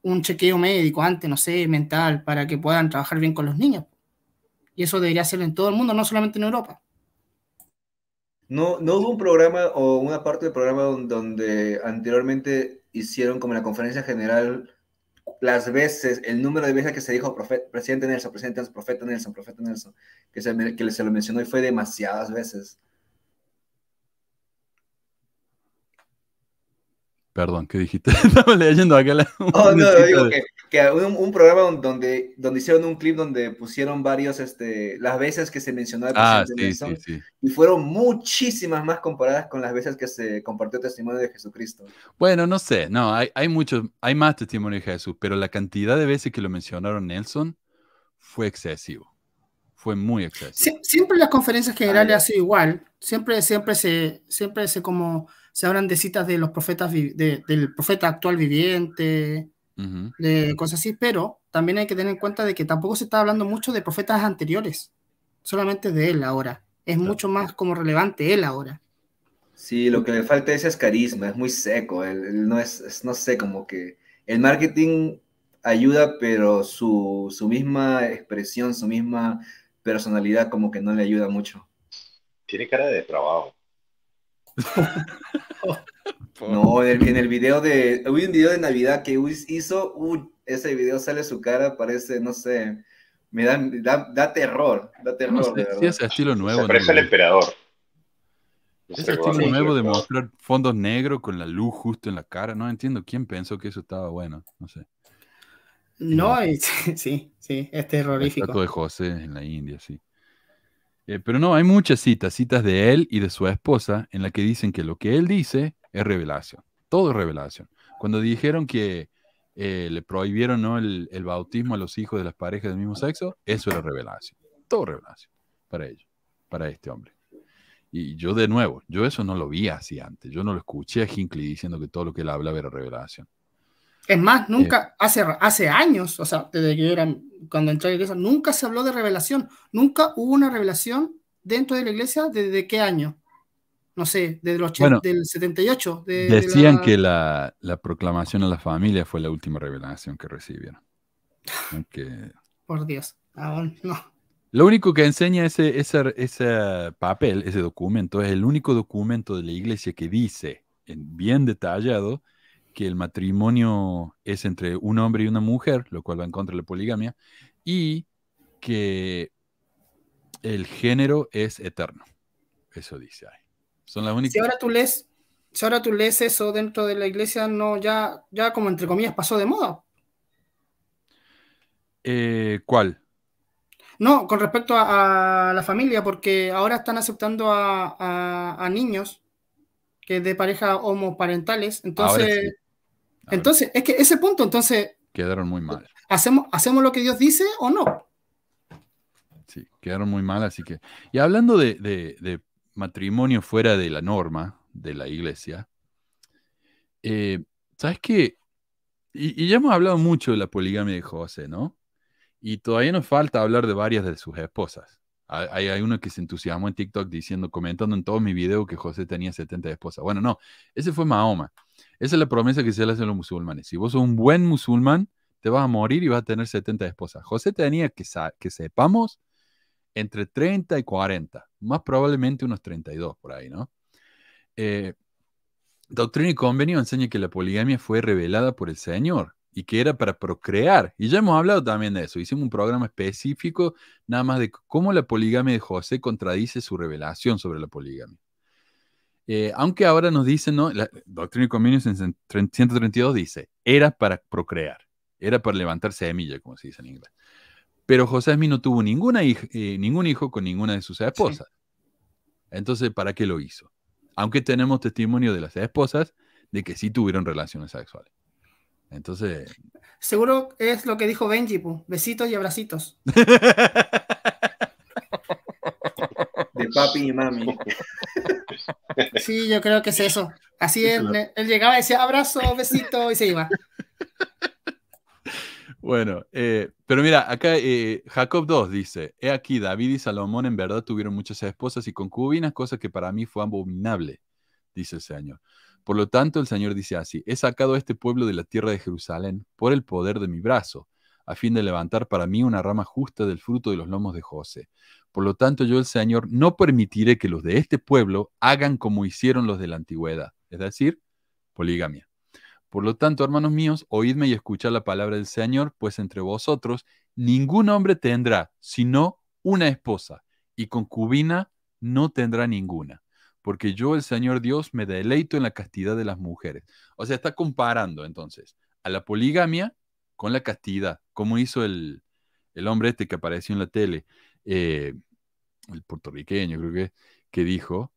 un chequeo médico antes, no sé, mental, para que puedan trabajar bien con los niños. Y eso debería ser en todo el mundo, no solamente en Europa. No, no hubo un programa o una parte del programa don- donde anteriormente hicieron como la conferencia general las veces, el número de veces que se dijo presidente Nelson, presidente Nelson, profeta Nelson, profeta Nelson, que se, que se lo mencionó y fue demasiadas veces. Perdón, ¿qué dijiste? Estaba leyendo acá la. Oh, no, digo de- que, que un, un programa don- donde, donde hicieron un clip donde pusieron varios, este, las veces que se mencionó al Ah, presidente sí, Nelson, sí, sí. y fueron muchísimas más comparadas con las veces que se compartió testimonio de Jesucristo. Bueno, no sé, no, hay, hay muchos, hay más testimonios de Jesús, pero la cantidad de veces que lo mencionaron Nelson fue excesivo. Fue muy excesivo. Sie- siempre las conferencias generales Ah, ha sido igual. Siempre, siempre se, siempre se como se hablan de citas de los profetas de- del profeta actual viviente, de cosas así, pero también hay que tener en cuenta de que tampoco se está hablando mucho de profetas anteriores, solamente de él ahora. Es Claro. mucho más como relevante él ahora. Sí, lo que le falta es, es carisma, es muy seco, él, él no es, es- no sé, como que el marketing ayuda, pero su, su misma expresión, su misma personalidad como que no le ayuda mucho. Tiene cara de trabajo. No, en el, en el video de, hubo un video de Navidad que hizo, uy, ese video sale su cara, parece, no sé, me da, da, da terror, da No terror, sé verdad. ese estilo Se nuevo. parece al ¿no? emperador. No sé Ese estilo se nuevo de mostrar fondos negros con la luz justo en la cara. No entiendo quién pensó que eso estaba bueno. No sé. No, y- sí, sí, es La terrorífico. estatua de José en la India, sí. Eh, pero no, hay muchas citas, citas de él y de su esposa, en la que dicen que lo que él dice es revelación. Todo es revelación. Cuando dijeron que eh, le prohibieron ¿no? el, el bautismo a los hijos de las parejas del mismo sexo, eso era revelación. Todo revelación para ellos, para este hombre. Y yo de nuevo, yo eso no lo vi así antes. Yo no lo escuché a Hinckley diciendo que todo lo que él hablaba era revelación. Es más, nunca, hace, hace años, o sea, desde que yo era, cuando entré a la iglesia, nunca se habló de revelación. Nunca hubo una revelación dentro de la iglesia. ¿Desde qué año? No sé, desde los Bueno, del 78. De, de Decían la- que la, la proclamación a la familia fue la última revelación que recibieron. Aunque Por Dios. aún no. Lo único que enseña ese, ese, ese papel, ese documento, es el único documento de la iglesia que dice, en bien detallado, que el matrimonio es entre un hombre y una mujer, lo cual va en contra de la poligamia, y que el género es eterno. Eso dice ahí. Son las únicas. Si ahora tú lees, si ahora tú lees eso dentro de la iglesia, no, ya, ya como entre comillas pasó de moda. Eh, ¿Cuál? No, con respecto a, a la familia, porque ahora están aceptando a, a- a niños que de pareja homoparentales. Entonces, sí. Entonces, es que ese punto, entonces, ¿Qué quedaron muy mal. ¿Hacemos, ¿Hacemos lo que Dios dice o no? Sí, quedaron muy mal, así que... Y hablando de, de- de matrimonio fuera de la norma de la iglesia, eh, ¿sabes qué? Y, y ya hemos hablado mucho de la poligamia de José, ¿no? Y todavía nos falta hablar de varias de sus esposas. Hay, hay- uno que se entusiasmó en TikTok diciendo, comentando en todos mis videos que José tenía 70 esposas. Bueno, no, ese fue Mahoma. Esa es la promesa que se le hace a los musulmanes. Si vos sos un buen musulmán, te vas a morir y vas a tener 70 esposas. José tenía que sepamos entre 30 y 40, más probablemente unos 32 por ahí, ¿no? Eh, Doctrina y Convenio enseña que la poligamia fue revelada por el Señor y que era para procrear. Y ya hemos hablado también de eso. Hicimos un programa específico nada más de cómo la poligamia de José contradice su revelación sobre la poligamia. Eh, aunque ahora nos dicen, ¿no? La Doctrina y Convenios en 132 dice, era para procrear, era para levantar semilla, como se dice en inglés. Pero José Smith no tuvo ninguna hij- eh, ningún hijo con ninguna de sus esposas. Entonces, ¿para qué lo hizo? Aunque tenemos testimonio de las esposas de que sí tuvieron relaciones sexuales. Entonces, Seguro es lo que dijo Benji, pu, besitos y abracitos. De papi y mami. Sí, yo creo que es eso. Así él, él llegaba y decía abrazo, besito y se iba. Bueno, eh, pero mira, acá eh, Jacob 2 dice, he aquí, David y Salomón en verdad tuvieron muchas esposas y concubinas, cosa que para mí fue abominable, dice el Señor. Por lo tanto, el Señor dice así, he sacado a este pueblo de la tierra de Jerusalén por el poder de mi brazo, a fin de levantar para mí una rama justa del fruto de los lomos de José. Por lo tanto, yo el Señor no permitiré que los de este pueblo hagan como hicieron los de la antigüedad, es decir, poligamia. Por lo tanto, hermanos míos, oídme y escuchad la palabra del Señor, pues entre vosotros ningún hombre tendrá sino una esposa, y concubina no tendrá ninguna, porque yo, el Señor Dios, me deleito en la castidad de las mujeres. O sea, está comparando entonces a la poligamia con la castidad, como hizo el, el hombre este que apareció en la tele, eh, el puertorriqueño creo que, que dijo,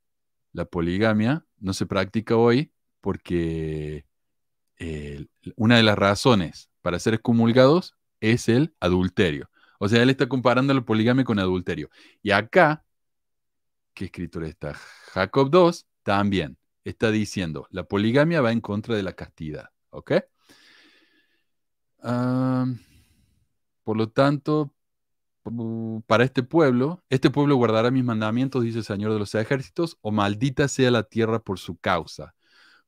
la poligamia no se practica hoy porque eh, una de las razones para ser excomulgados es el adulterio. O sea, él está comparando la poligamia con adulterio. Y acá, ¿qué escritor está? Jacob 2 también está diciendo, la poligamia va en contra de la castidad. ¿Ok? Por lo tanto, para este pueblo, este pueblo guardará mis mandamientos, dice el Señor de los ejércitos, o maldita sea la tierra por su causa.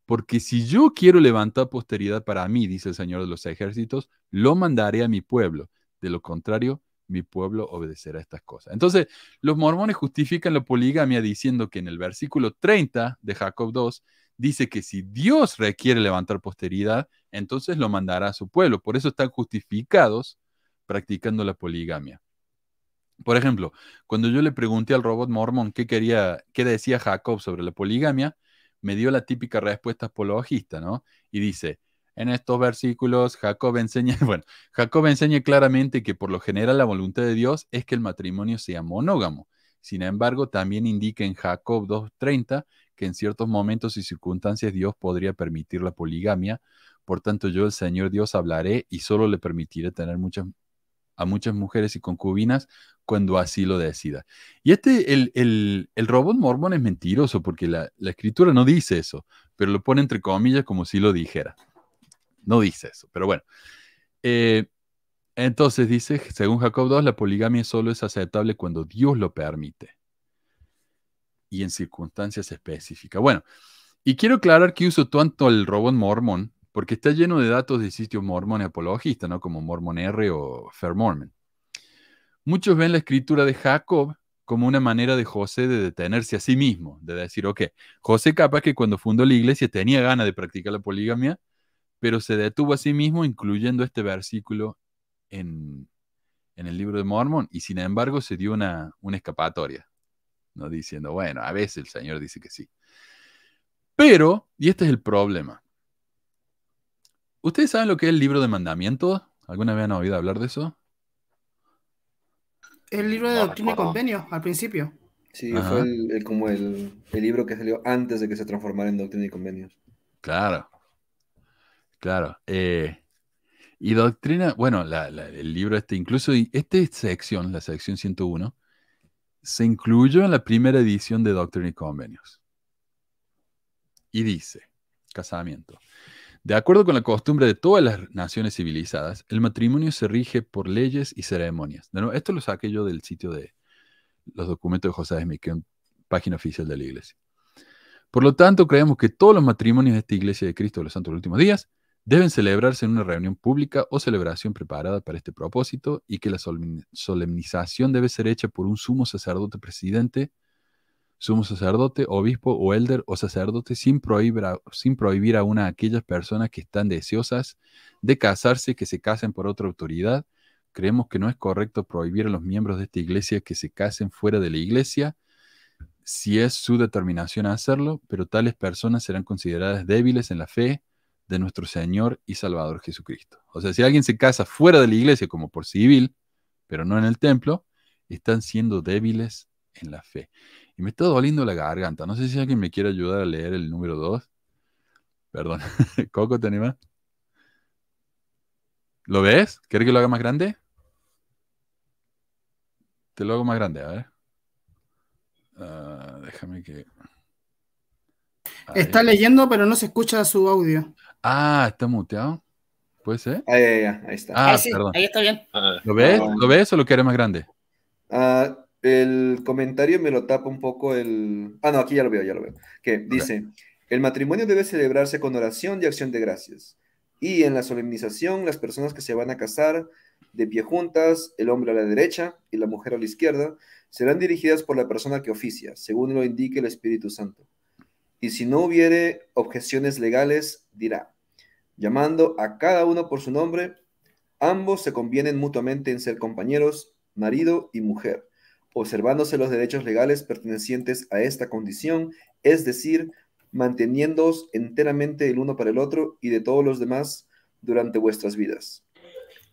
Porque si yo quiero levantar posteridad para mí, dice el Señor de los ejércitos, lo mandaré a mi pueblo. De lo contrario, mi pueblo obedecerá estas cosas. Entonces, los mormones justifican la poligamia diciendo que en el versículo 30 de Jacob 2 dice que si Dios requiere levantar posteridad, entonces lo mandará a su pueblo. Por eso están justificados practicando la poligamia. Por ejemplo, cuando yo le pregunté al robot mormón qué quería, qué decía Jacob sobre la poligamia, me dio la típica respuesta apologista, ¿no? Y dice, en estos versículos Jacob enseña, bueno, Jacob enseña claramente que por lo general la voluntad de Dios es que el matrimonio sea monógamo. Sin embargo, también indica en Jacob 2.30 que en ciertos momentos y circunstancias Dios podría permitir la poligamia. Por tanto, yo, el Señor Dios, hablaré y solo le permitiré tener muchas, a muchas mujeres y concubinas cuando así lo decida. Y este, el, el, el robot mormón es mentiroso porque la, la escritura no dice eso, pero lo pone entre comillas como si lo dijera. No dice eso, pero bueno. Eh, entonces dice, según Jacob 2, la poligamia solo es aceptable cuando Dios lo permite y en circunstancias específicas. Bueno, y quiero aclarar que uso tanto el robot mormón porque está lleno de datos de sitios mormón apologistas, ¿no? Como Mormon R o Fair Mormon. Muchos ven la escritura de Jacob como una manera de José de detenerse a sí mismo, de decir, ok, José capaz que cuando fundó la iglesia tenía ganas de practicar la poligamia, pero se detuvo a sí mismo, incluyendo este versículo en, en el libro de Mormon, y sin embargo se dio una, una escapatoria, ¿no? diciendo, bueno, a veces el Señor dice que sí. Pero, y este es el problema, ¿ustedes saben lo que es el libro de mandamientos? ¿Alguna vez han oído hablar de eso? El libro de No doctrina y recuerdo. convenio, al principio. Sí, Ajá. fue el, el- como el, el libro que salió antes de que se transformara en Doctrina y Convenios. Claro, claro. eh, Y doctrina, bueno, el libro este, incluso esta sección, la sección 101, se incluyó en la primera edición de Doctrina y Convenios. Y dice, casamiento. De acuerdo con la costumbre de todas las naciones civilizadas, el matrimonio se rige por leyes y ceremonias. De esto lo saqué yo del sitio de los documentos de José Smith, página oficial de la iglesia. Por lo tanto, creemos que todos los matrimonios de esta iglesia de Cristo de los Santos los Últimos Días deben celebrarse en una reunión pública o celebración preparada para este propósito y que la solemni- solemnización debe ser hecha por un sumo sacerdote presidente, sumo sacerdote, obispo o elder o sacerdote sin prohibir, a, sin prohibir a aquellas personas que están deseosas de casarse que se casen por otra autoridad. Creemos que no es correcto prohibir a los miembros de esta iglesia que se casen fuera de la iglesia si es su determinación hacerlo, pero tales personas serán consideradas débiles en la fe de nuestro Señor y Salvador Jesucristo. O sea, si alguien se casa fuera de la iglesia como por civil, pero no en el templo, están siendo débiles en la fe. Y me está doliendo la garganta. No sé si alguien me quiere ayudar a leer el número 2. Perdón. Coco, ¿te animas? ¿Lo ves? ¿Quieres que lo haga más grande? Te lo hago más grande, a ver. Ah, déjame que. Ahí. Está leyendo, pero no se escucha su audio. Ah, está muteado. ¿Puede ser? Ah, ya, ya, ahí está. Ah, Ah, sí, perdón. ahí está bien. Ah, ¿Lo ves? Ah. ¿Lo ves o lo quieres más grande? Ah, el comentario me lo tapa un poco el... Ah, no, aquí ya lo veo, ya lo veo. Que dice, el matrimonio debe celebrarse con oración y acción de gracias. Y en la solemnización, las personas que se van a casar de pie juntas, el hombre a la derecha y la mujer a la izquierda, serán dirigidas por la persona que oficia, según lo indique el Espíritu Santo. Y si no hubiere objeciones legales, dirá, llamando a cada uno por su nombre, ambos se convienen mutuamente en ser compañeros, marido y mujer, observándose los derechos legales pertenecientes a esta condición, es decir, manteniéndoos enteramente el uno para el otro y de todos los demás durante vuestras vidas.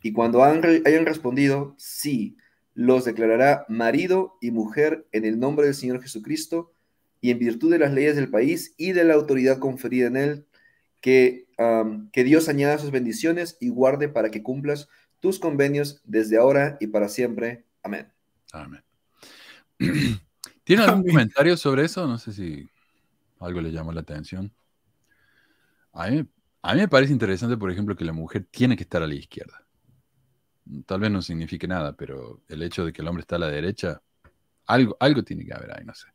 Y cuando hayan respondido, sí, los declarará marido y mujer en el nombre del Señor Jesucristo y en virtud de las leyes del país y de la autoridad conferida en él, que, que Dios añada sus bendiciones y guarde para que cumplas tus convenios desde ahora y para siempre. Amén. Amén. ¿Tiene algún Amén. comentario sobre eso? No sé si algo le llamó la atención. A mí, a mí me parece interesante, por ejemplo, que la mujer tiene que estar a la izquierda. Tal vez no signifique nada, pero el hecho de que el hombre está a la derecha, algo, algo tiene que haber ahí, no sé.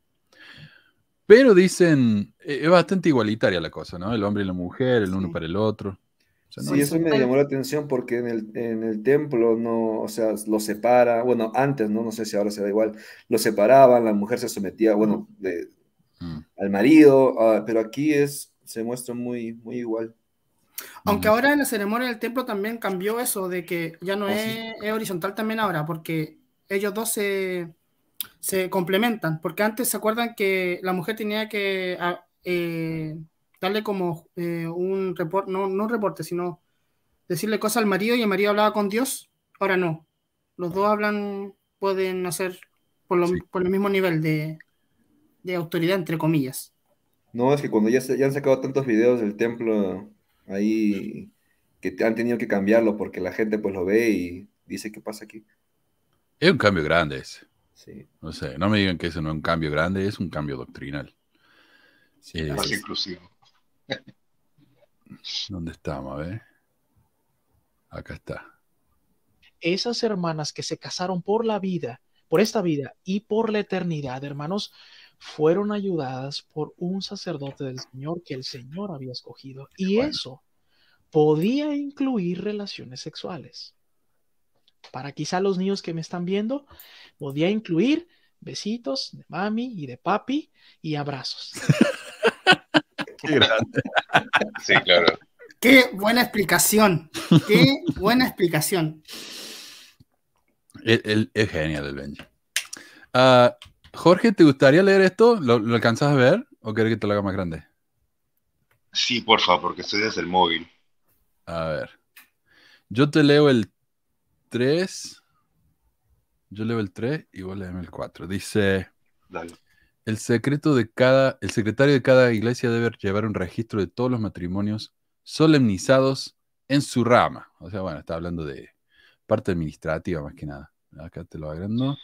Pero dicen, eh, es bastante igualitaria la cosa, ¿no? El hombre y la mujer, el uno Sí. para el otro. O sea, no Sí, es- eso me llamó la atención porque en el, en el templo no, o sea, lo separa, bueno, antes, ¿no? No sé si ahora se da igual, lo separaban, la mujer se sometía, bueno, de- Mm, al marido, ah, pero aquí es, se muestra muy, muy igual. Aunque mm. ahora en la ceremonia del templo también cambió eso de que ya no Ah, es, sí. es horizontal también ahora, porque ellos dos se, se complementan. Porque antes se acuerdan que la mujer tenía que a- eh, darle como eh, un reporte, no, no un reporte, sino decirle cosas al marido y el marido hablaba con Dios. Ahora no. Los dos hablan, pueden hacer por, lo- Sí. por el mismo nivel de, de autoridad, entre comillas. No, es que cuando ya, se- ya han sacado tantos videos del templo ahí que te- han tenido que cambiarlo porque la gente pues lo ve y dice, ¿qué pasa aquí? Es un cambio grande ese. Sí. No sé, no me digan que eso no es un cambio grande, es un cambio doctrinal. Eh, más inclusivo. ¿Dónde estamos? A ver. Acá está. esas hermanas que se casaron por la vida, por esta vida y por la eternidad, hermanos, fueron ayudadas por un sacerdote del Señor que el Señor había escogido. Y Bueno. eso podía incluir relaciones sexuales. Para quizá los niños que me están viendo, podía incluir besitos de mami y de papi y abrazos. Qué grande. Sí, claro. Qué buena explicación. Qué buena explicación. Es genial el Benji. Ah, Jorge, ¿te gustaría leer esto? ¿Lo, lo alcanzas a ver? ¿O querés que te lo haga más grande? Sí, por favor, porque estoy desde el móvil. A ver. Yo te leo el 3. Yo leo el 3 y vos leeme el 4. Dice. Dale. El secreto de cada, el secretario de cada iglesia debe llevar un registro de todos los matrimonios solemnizados en su rama. O sea, bueno, está hablando de parte administrativa más que nada. Acá te lo agrando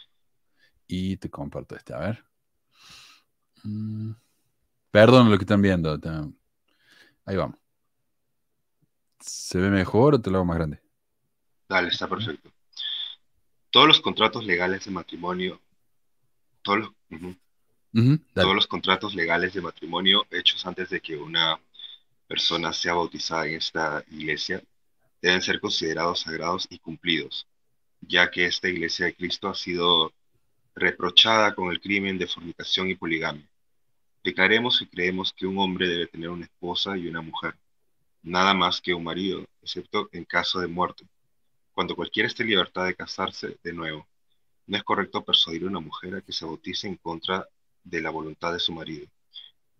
y te comparto este. A ver. Mm, Perdón lo que están viendo. Ahí vamos. ¿Se ve mejor o te lo hago más grande? Dale, está perfecto. Todos los contratos legales de matrimonio, todos los, todos los contratos legales de matrimonio hechos antes de que una persona sea bautizada en esta iglesia deben ser considerados sagrados y cumplidos, ya que esta iglesia de Cristo ha sido reprochada con el crimen de fornicación y poligamia. Declaremos y creemos que un hombre debe tener una esposa y una mujer, nada más que un marido, excepto en caso de muerte. Cuando cualquiera esté en libertad de casarse de nuevo, no es correcto persuadir a una mujer a que se bautice en contra de la voluntad de su marido.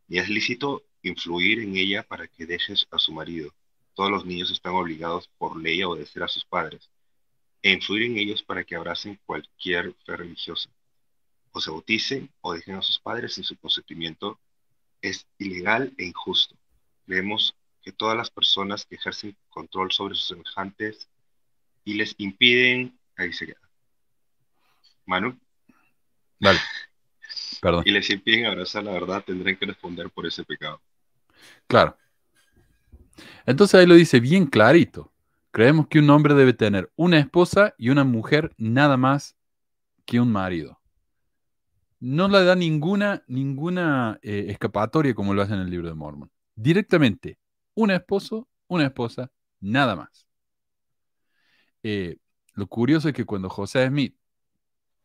Ni es lícito influir en ella para que dejes a su marido. Todos los niños están obligados por ley a obedecer a sus padres e influir en ellos para que abracen cualquier fe religiosa. O se bauticen o dejen a sus padres sin su consentimiento es ilegal e injusto. Creemos que todas las personas que ejercen control sobre sus semejantes y les impiden, ahí se queda. Manu, Vale. Perdón. y les impiden abrazar la verdad, tendrán que responder por ese pecado. Claro. Entonces ahí lo dice bien clarito. Creemos que un hombre debe tener una esposa y una mujer nada más que un marido. No le da ninguna, ninguna eh, escapatoria como lo hace en el libro de Mormon. Directamente, un esposo, una esposa, nada más. Eh, lo curioso es que cuando José Smith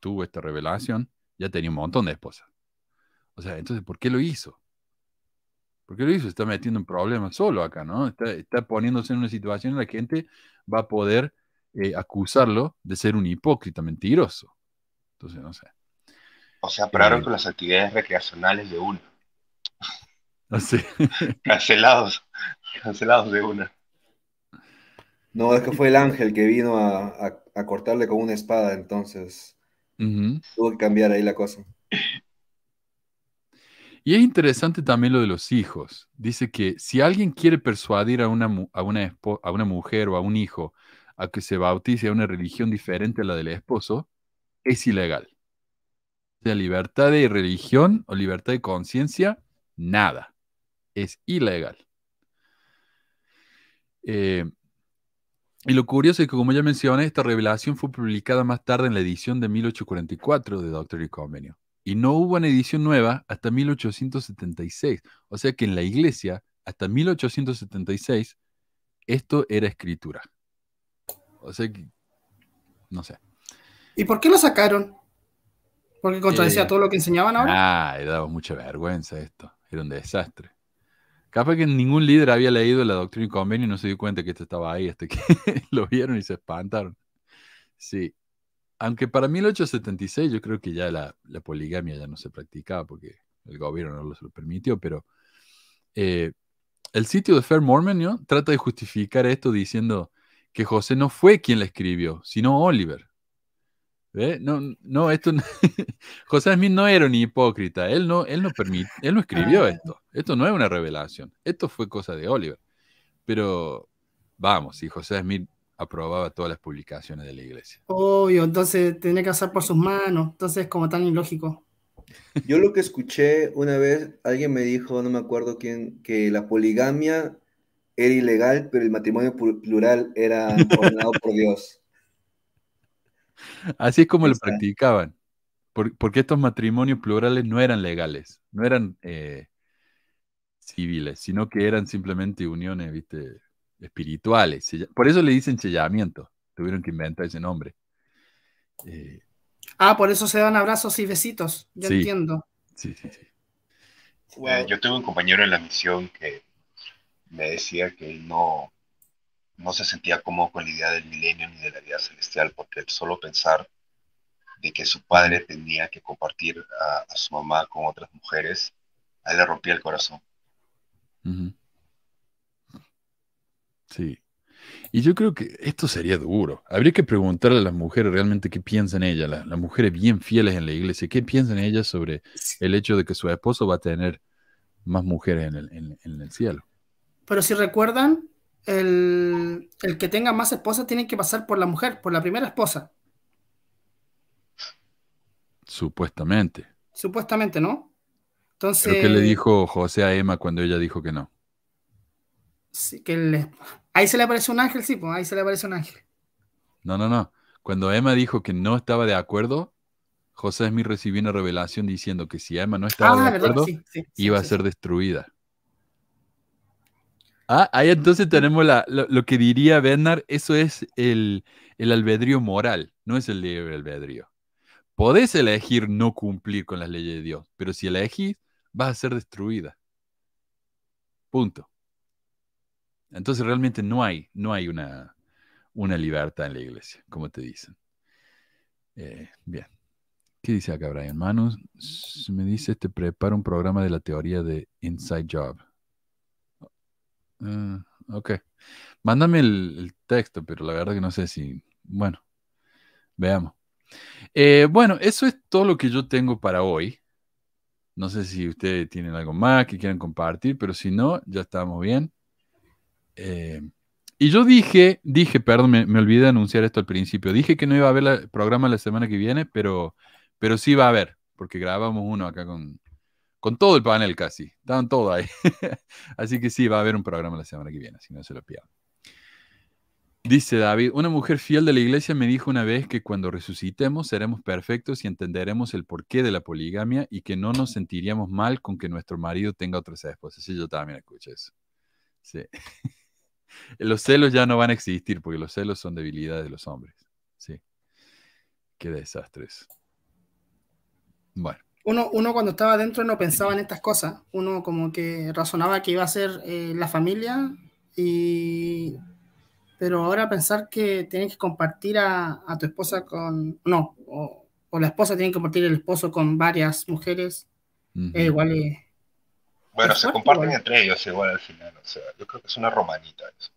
tuvo esta revelación, ya tenía un montón de esposas. O sea, entonces, ¿por qué lo hizo? ¿Por qué lo hizo? Está metiendo un problema solo acá, ¿no? Está, está poniéndose en una situación en la que la gente va a poder eh, acusarlo de ser un hipócrita mentiroso. Entonces, no sé. O sea, pararon Eh. con las actividades recreacionales de una. No sé. Cancelados. Cancelados de una. No, es que fue el ángel que vino a, a- a cortarle con una espada, entonces tuvo que cambiar ahí la cosa. Y es interesante también lo de los hijos. Dice que si alguien quiere persuadir a una, a una, a una mujer o a un hijo a que se bautice a una religión diferente a la del esposo, es ilegal. O sea, libertad de religión o libertad de conciencia, nada. Es ilegal. Eh, y lo curioso es que, como ya mencioné, esta revelación fue publicada más tarde en la edición de 1844 de Doctor y Convenio. Y no hubo una edición nueva hasta 1876. O sea que en la iglesia, hasta 1876, esto era escritura. O sea que, no sé. ¿Y por qué lo sacaron? Porque contradecía Eh, todo lo que enseñaban ahora. Ah, daba mucha vergüenza esto. Era un desastre. Capaz que ningún líder había leído la doctrina y convenio y no se dio cuenta que esto estaba ahí hasta que lo vieron y se espantaron. Sí. Aunque para 1876 yo creo que ya la, poligamia ya no se practicaba porque el gobierno no lo permitió, pero eh, el sitio de Fair Mormon trata de justificar esto diciendo que José no fue quien la escribió, sino Oliver. ¿Ve? No, no, esto no- José Smith no era un hipócrita, él no, él no permit- él no escribió Ah. esto. Esto no es una revelación, esto fue cosa de Oliver. Pero vamos, si José Smith aprobaba todas las publicaciones de la iglesia. Obvio, entonces tenía que pasar por sus manos. Entonces es como tan ilógico. Yo lo que escuché una vez, alguien me dijo, no me acuerdo quién, que la poligamia era ilegal, pero el matrimonio plural era ordenado por Dios. Así es como lo practicaban, por- porque estos matrimonios plurales no eran legales, no eran eh, civiles, sino que eran simplemente uniones, viste, espirituales. Por eso le dicen sellamiento, tuvieron que inventar ese nombre. Eh, Ah, por eso se dan abrazos y besitos. Ya Sí. entiendo. sí, sí, sí. Yo tuve un compañero en la misión que me decía que él no, no se sentía cómodo con la idea del milenio ni de la vida celestial, porque solo pensar de que su padre tenía que compartir a, a su mamá con otras mujeres, a él le rompía el corazón. Sí. Y yo creo que esto sería duro. Habría que preguntarle a las mujeres realmente qué piensan ellas, las, las mujeres bien fieles en la iglesia, qué piensan ellas sobre el hecho de que su esposo va a tener más mujeres en el, en- en el cielo. Pero si recuerdan, el, el que tenga más esposas tiene que pasar por la mujer, por la primera esposa, Supuestamente. supuestamente, ¿no? Entonces, ¿Pero qué le dijo José a Emma cuando ella dijo que no? sí, que le- ahí se le aparece un ángel, sí, pues ahí se le aparece un ángel. No, no, no. Cuando Emma dijo que no estaba de acuerdo, José Smith recibió una revelación diciendo que si Emma no estaba Ah, de acuerdo, Sí, sí, sí, iba a ser destruida. Ah, ahí entonces tenemos la- lo, lo que diría Bernard, eso es el, el albedrío moral, no es el libre albedrío. Podés elegir no cumplir con las leyes de Dios, pero si elegís, vas a ser destruida. Punto. Entonces realmente no hay, no hay una, una libertad en la iglesia, como te dicen. Eh, bien. ¿Qué dice acá Brian? Manus me dice, te prepara un programa de la teoría de Inside Job. Ah, ok. Mándame el, texto, pero la verdad que no sé si... Bueno, veamos. Eh, bueno, eso es todo lo que yo tengo para hoy. No sé si ustedes tienen algo más que quieran compartir, pero si no, ya estamos bien. Eh, y yo dije, dije, perdón, me, olvidé de anunciar esto al principio. Dije que no iba a haber el programa la semana que viene, pero, pero sí va a haber, porque grabamos uno acá con, con todo el panel casi. Estaban todos ahí. Así que sí, va a haber un programa la semana que viene, si no se lo pierdan. Dice David, una mujer fiel de la iglesia me dijo una vez que cuando resucitemos seremos perfectos y entenderemos el porqué de la poligamia y que no nos sentiríamos mal con que nuestro marido tenga otras esposas. Sí, yo también escuché eso. Sí. Los celos ya no van a existir porque los celos son debilidades de los hombres. Sí. Qué desastres. Bueno, Uno, uno cuando estaba adentro no pensaba en estas cosas. Uno como que razonaba que iba a ser eh, la familia y... Pero ahora pensar que tienes que compartir a, a tu esposa con... No, o, o la esposa tiene que compartir el esposo con varias mujeres. eh, igual es... Bueno, Es se fuerte comparten igual. entre ellos igual al final. O sea, yo creo que es una romanita eso.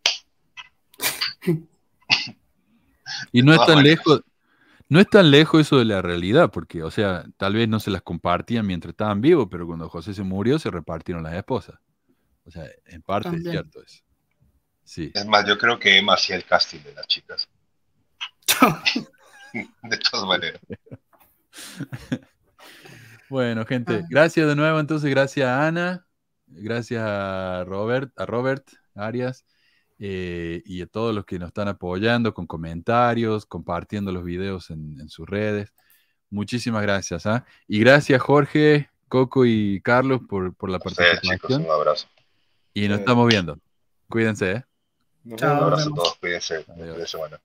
Y no es todas tan maneras. lejos, no es tan lejos eso de la realidad, porque, o sea, tal vez no se las compartían mientras estaban vivos, pero cuando José se murió se repartieron las esposas. O sea, en parte es cierto eso. Sí. Es más, yo creo que Emma hacía el casting de las chicas. De todas maneras. Bueno, gente, Ah. gracias de nuevo. Entonces, gracias a Ana, gracias a Robert, a Robert Arias eh, y a todos los que nos están apoyando con comentarios, compartiendo los videos en, en sus redes. Muchísimas gracias. ¿ah? Y gracias, Jorge, Coco y Carlos, por, por la chicos, participación. un abrazo. Y nos Sí. estamos viendo. Cuídense, ¿eh? Chao. Un abrazo a todos, cuídense. Adiós. Cuídense, bueno.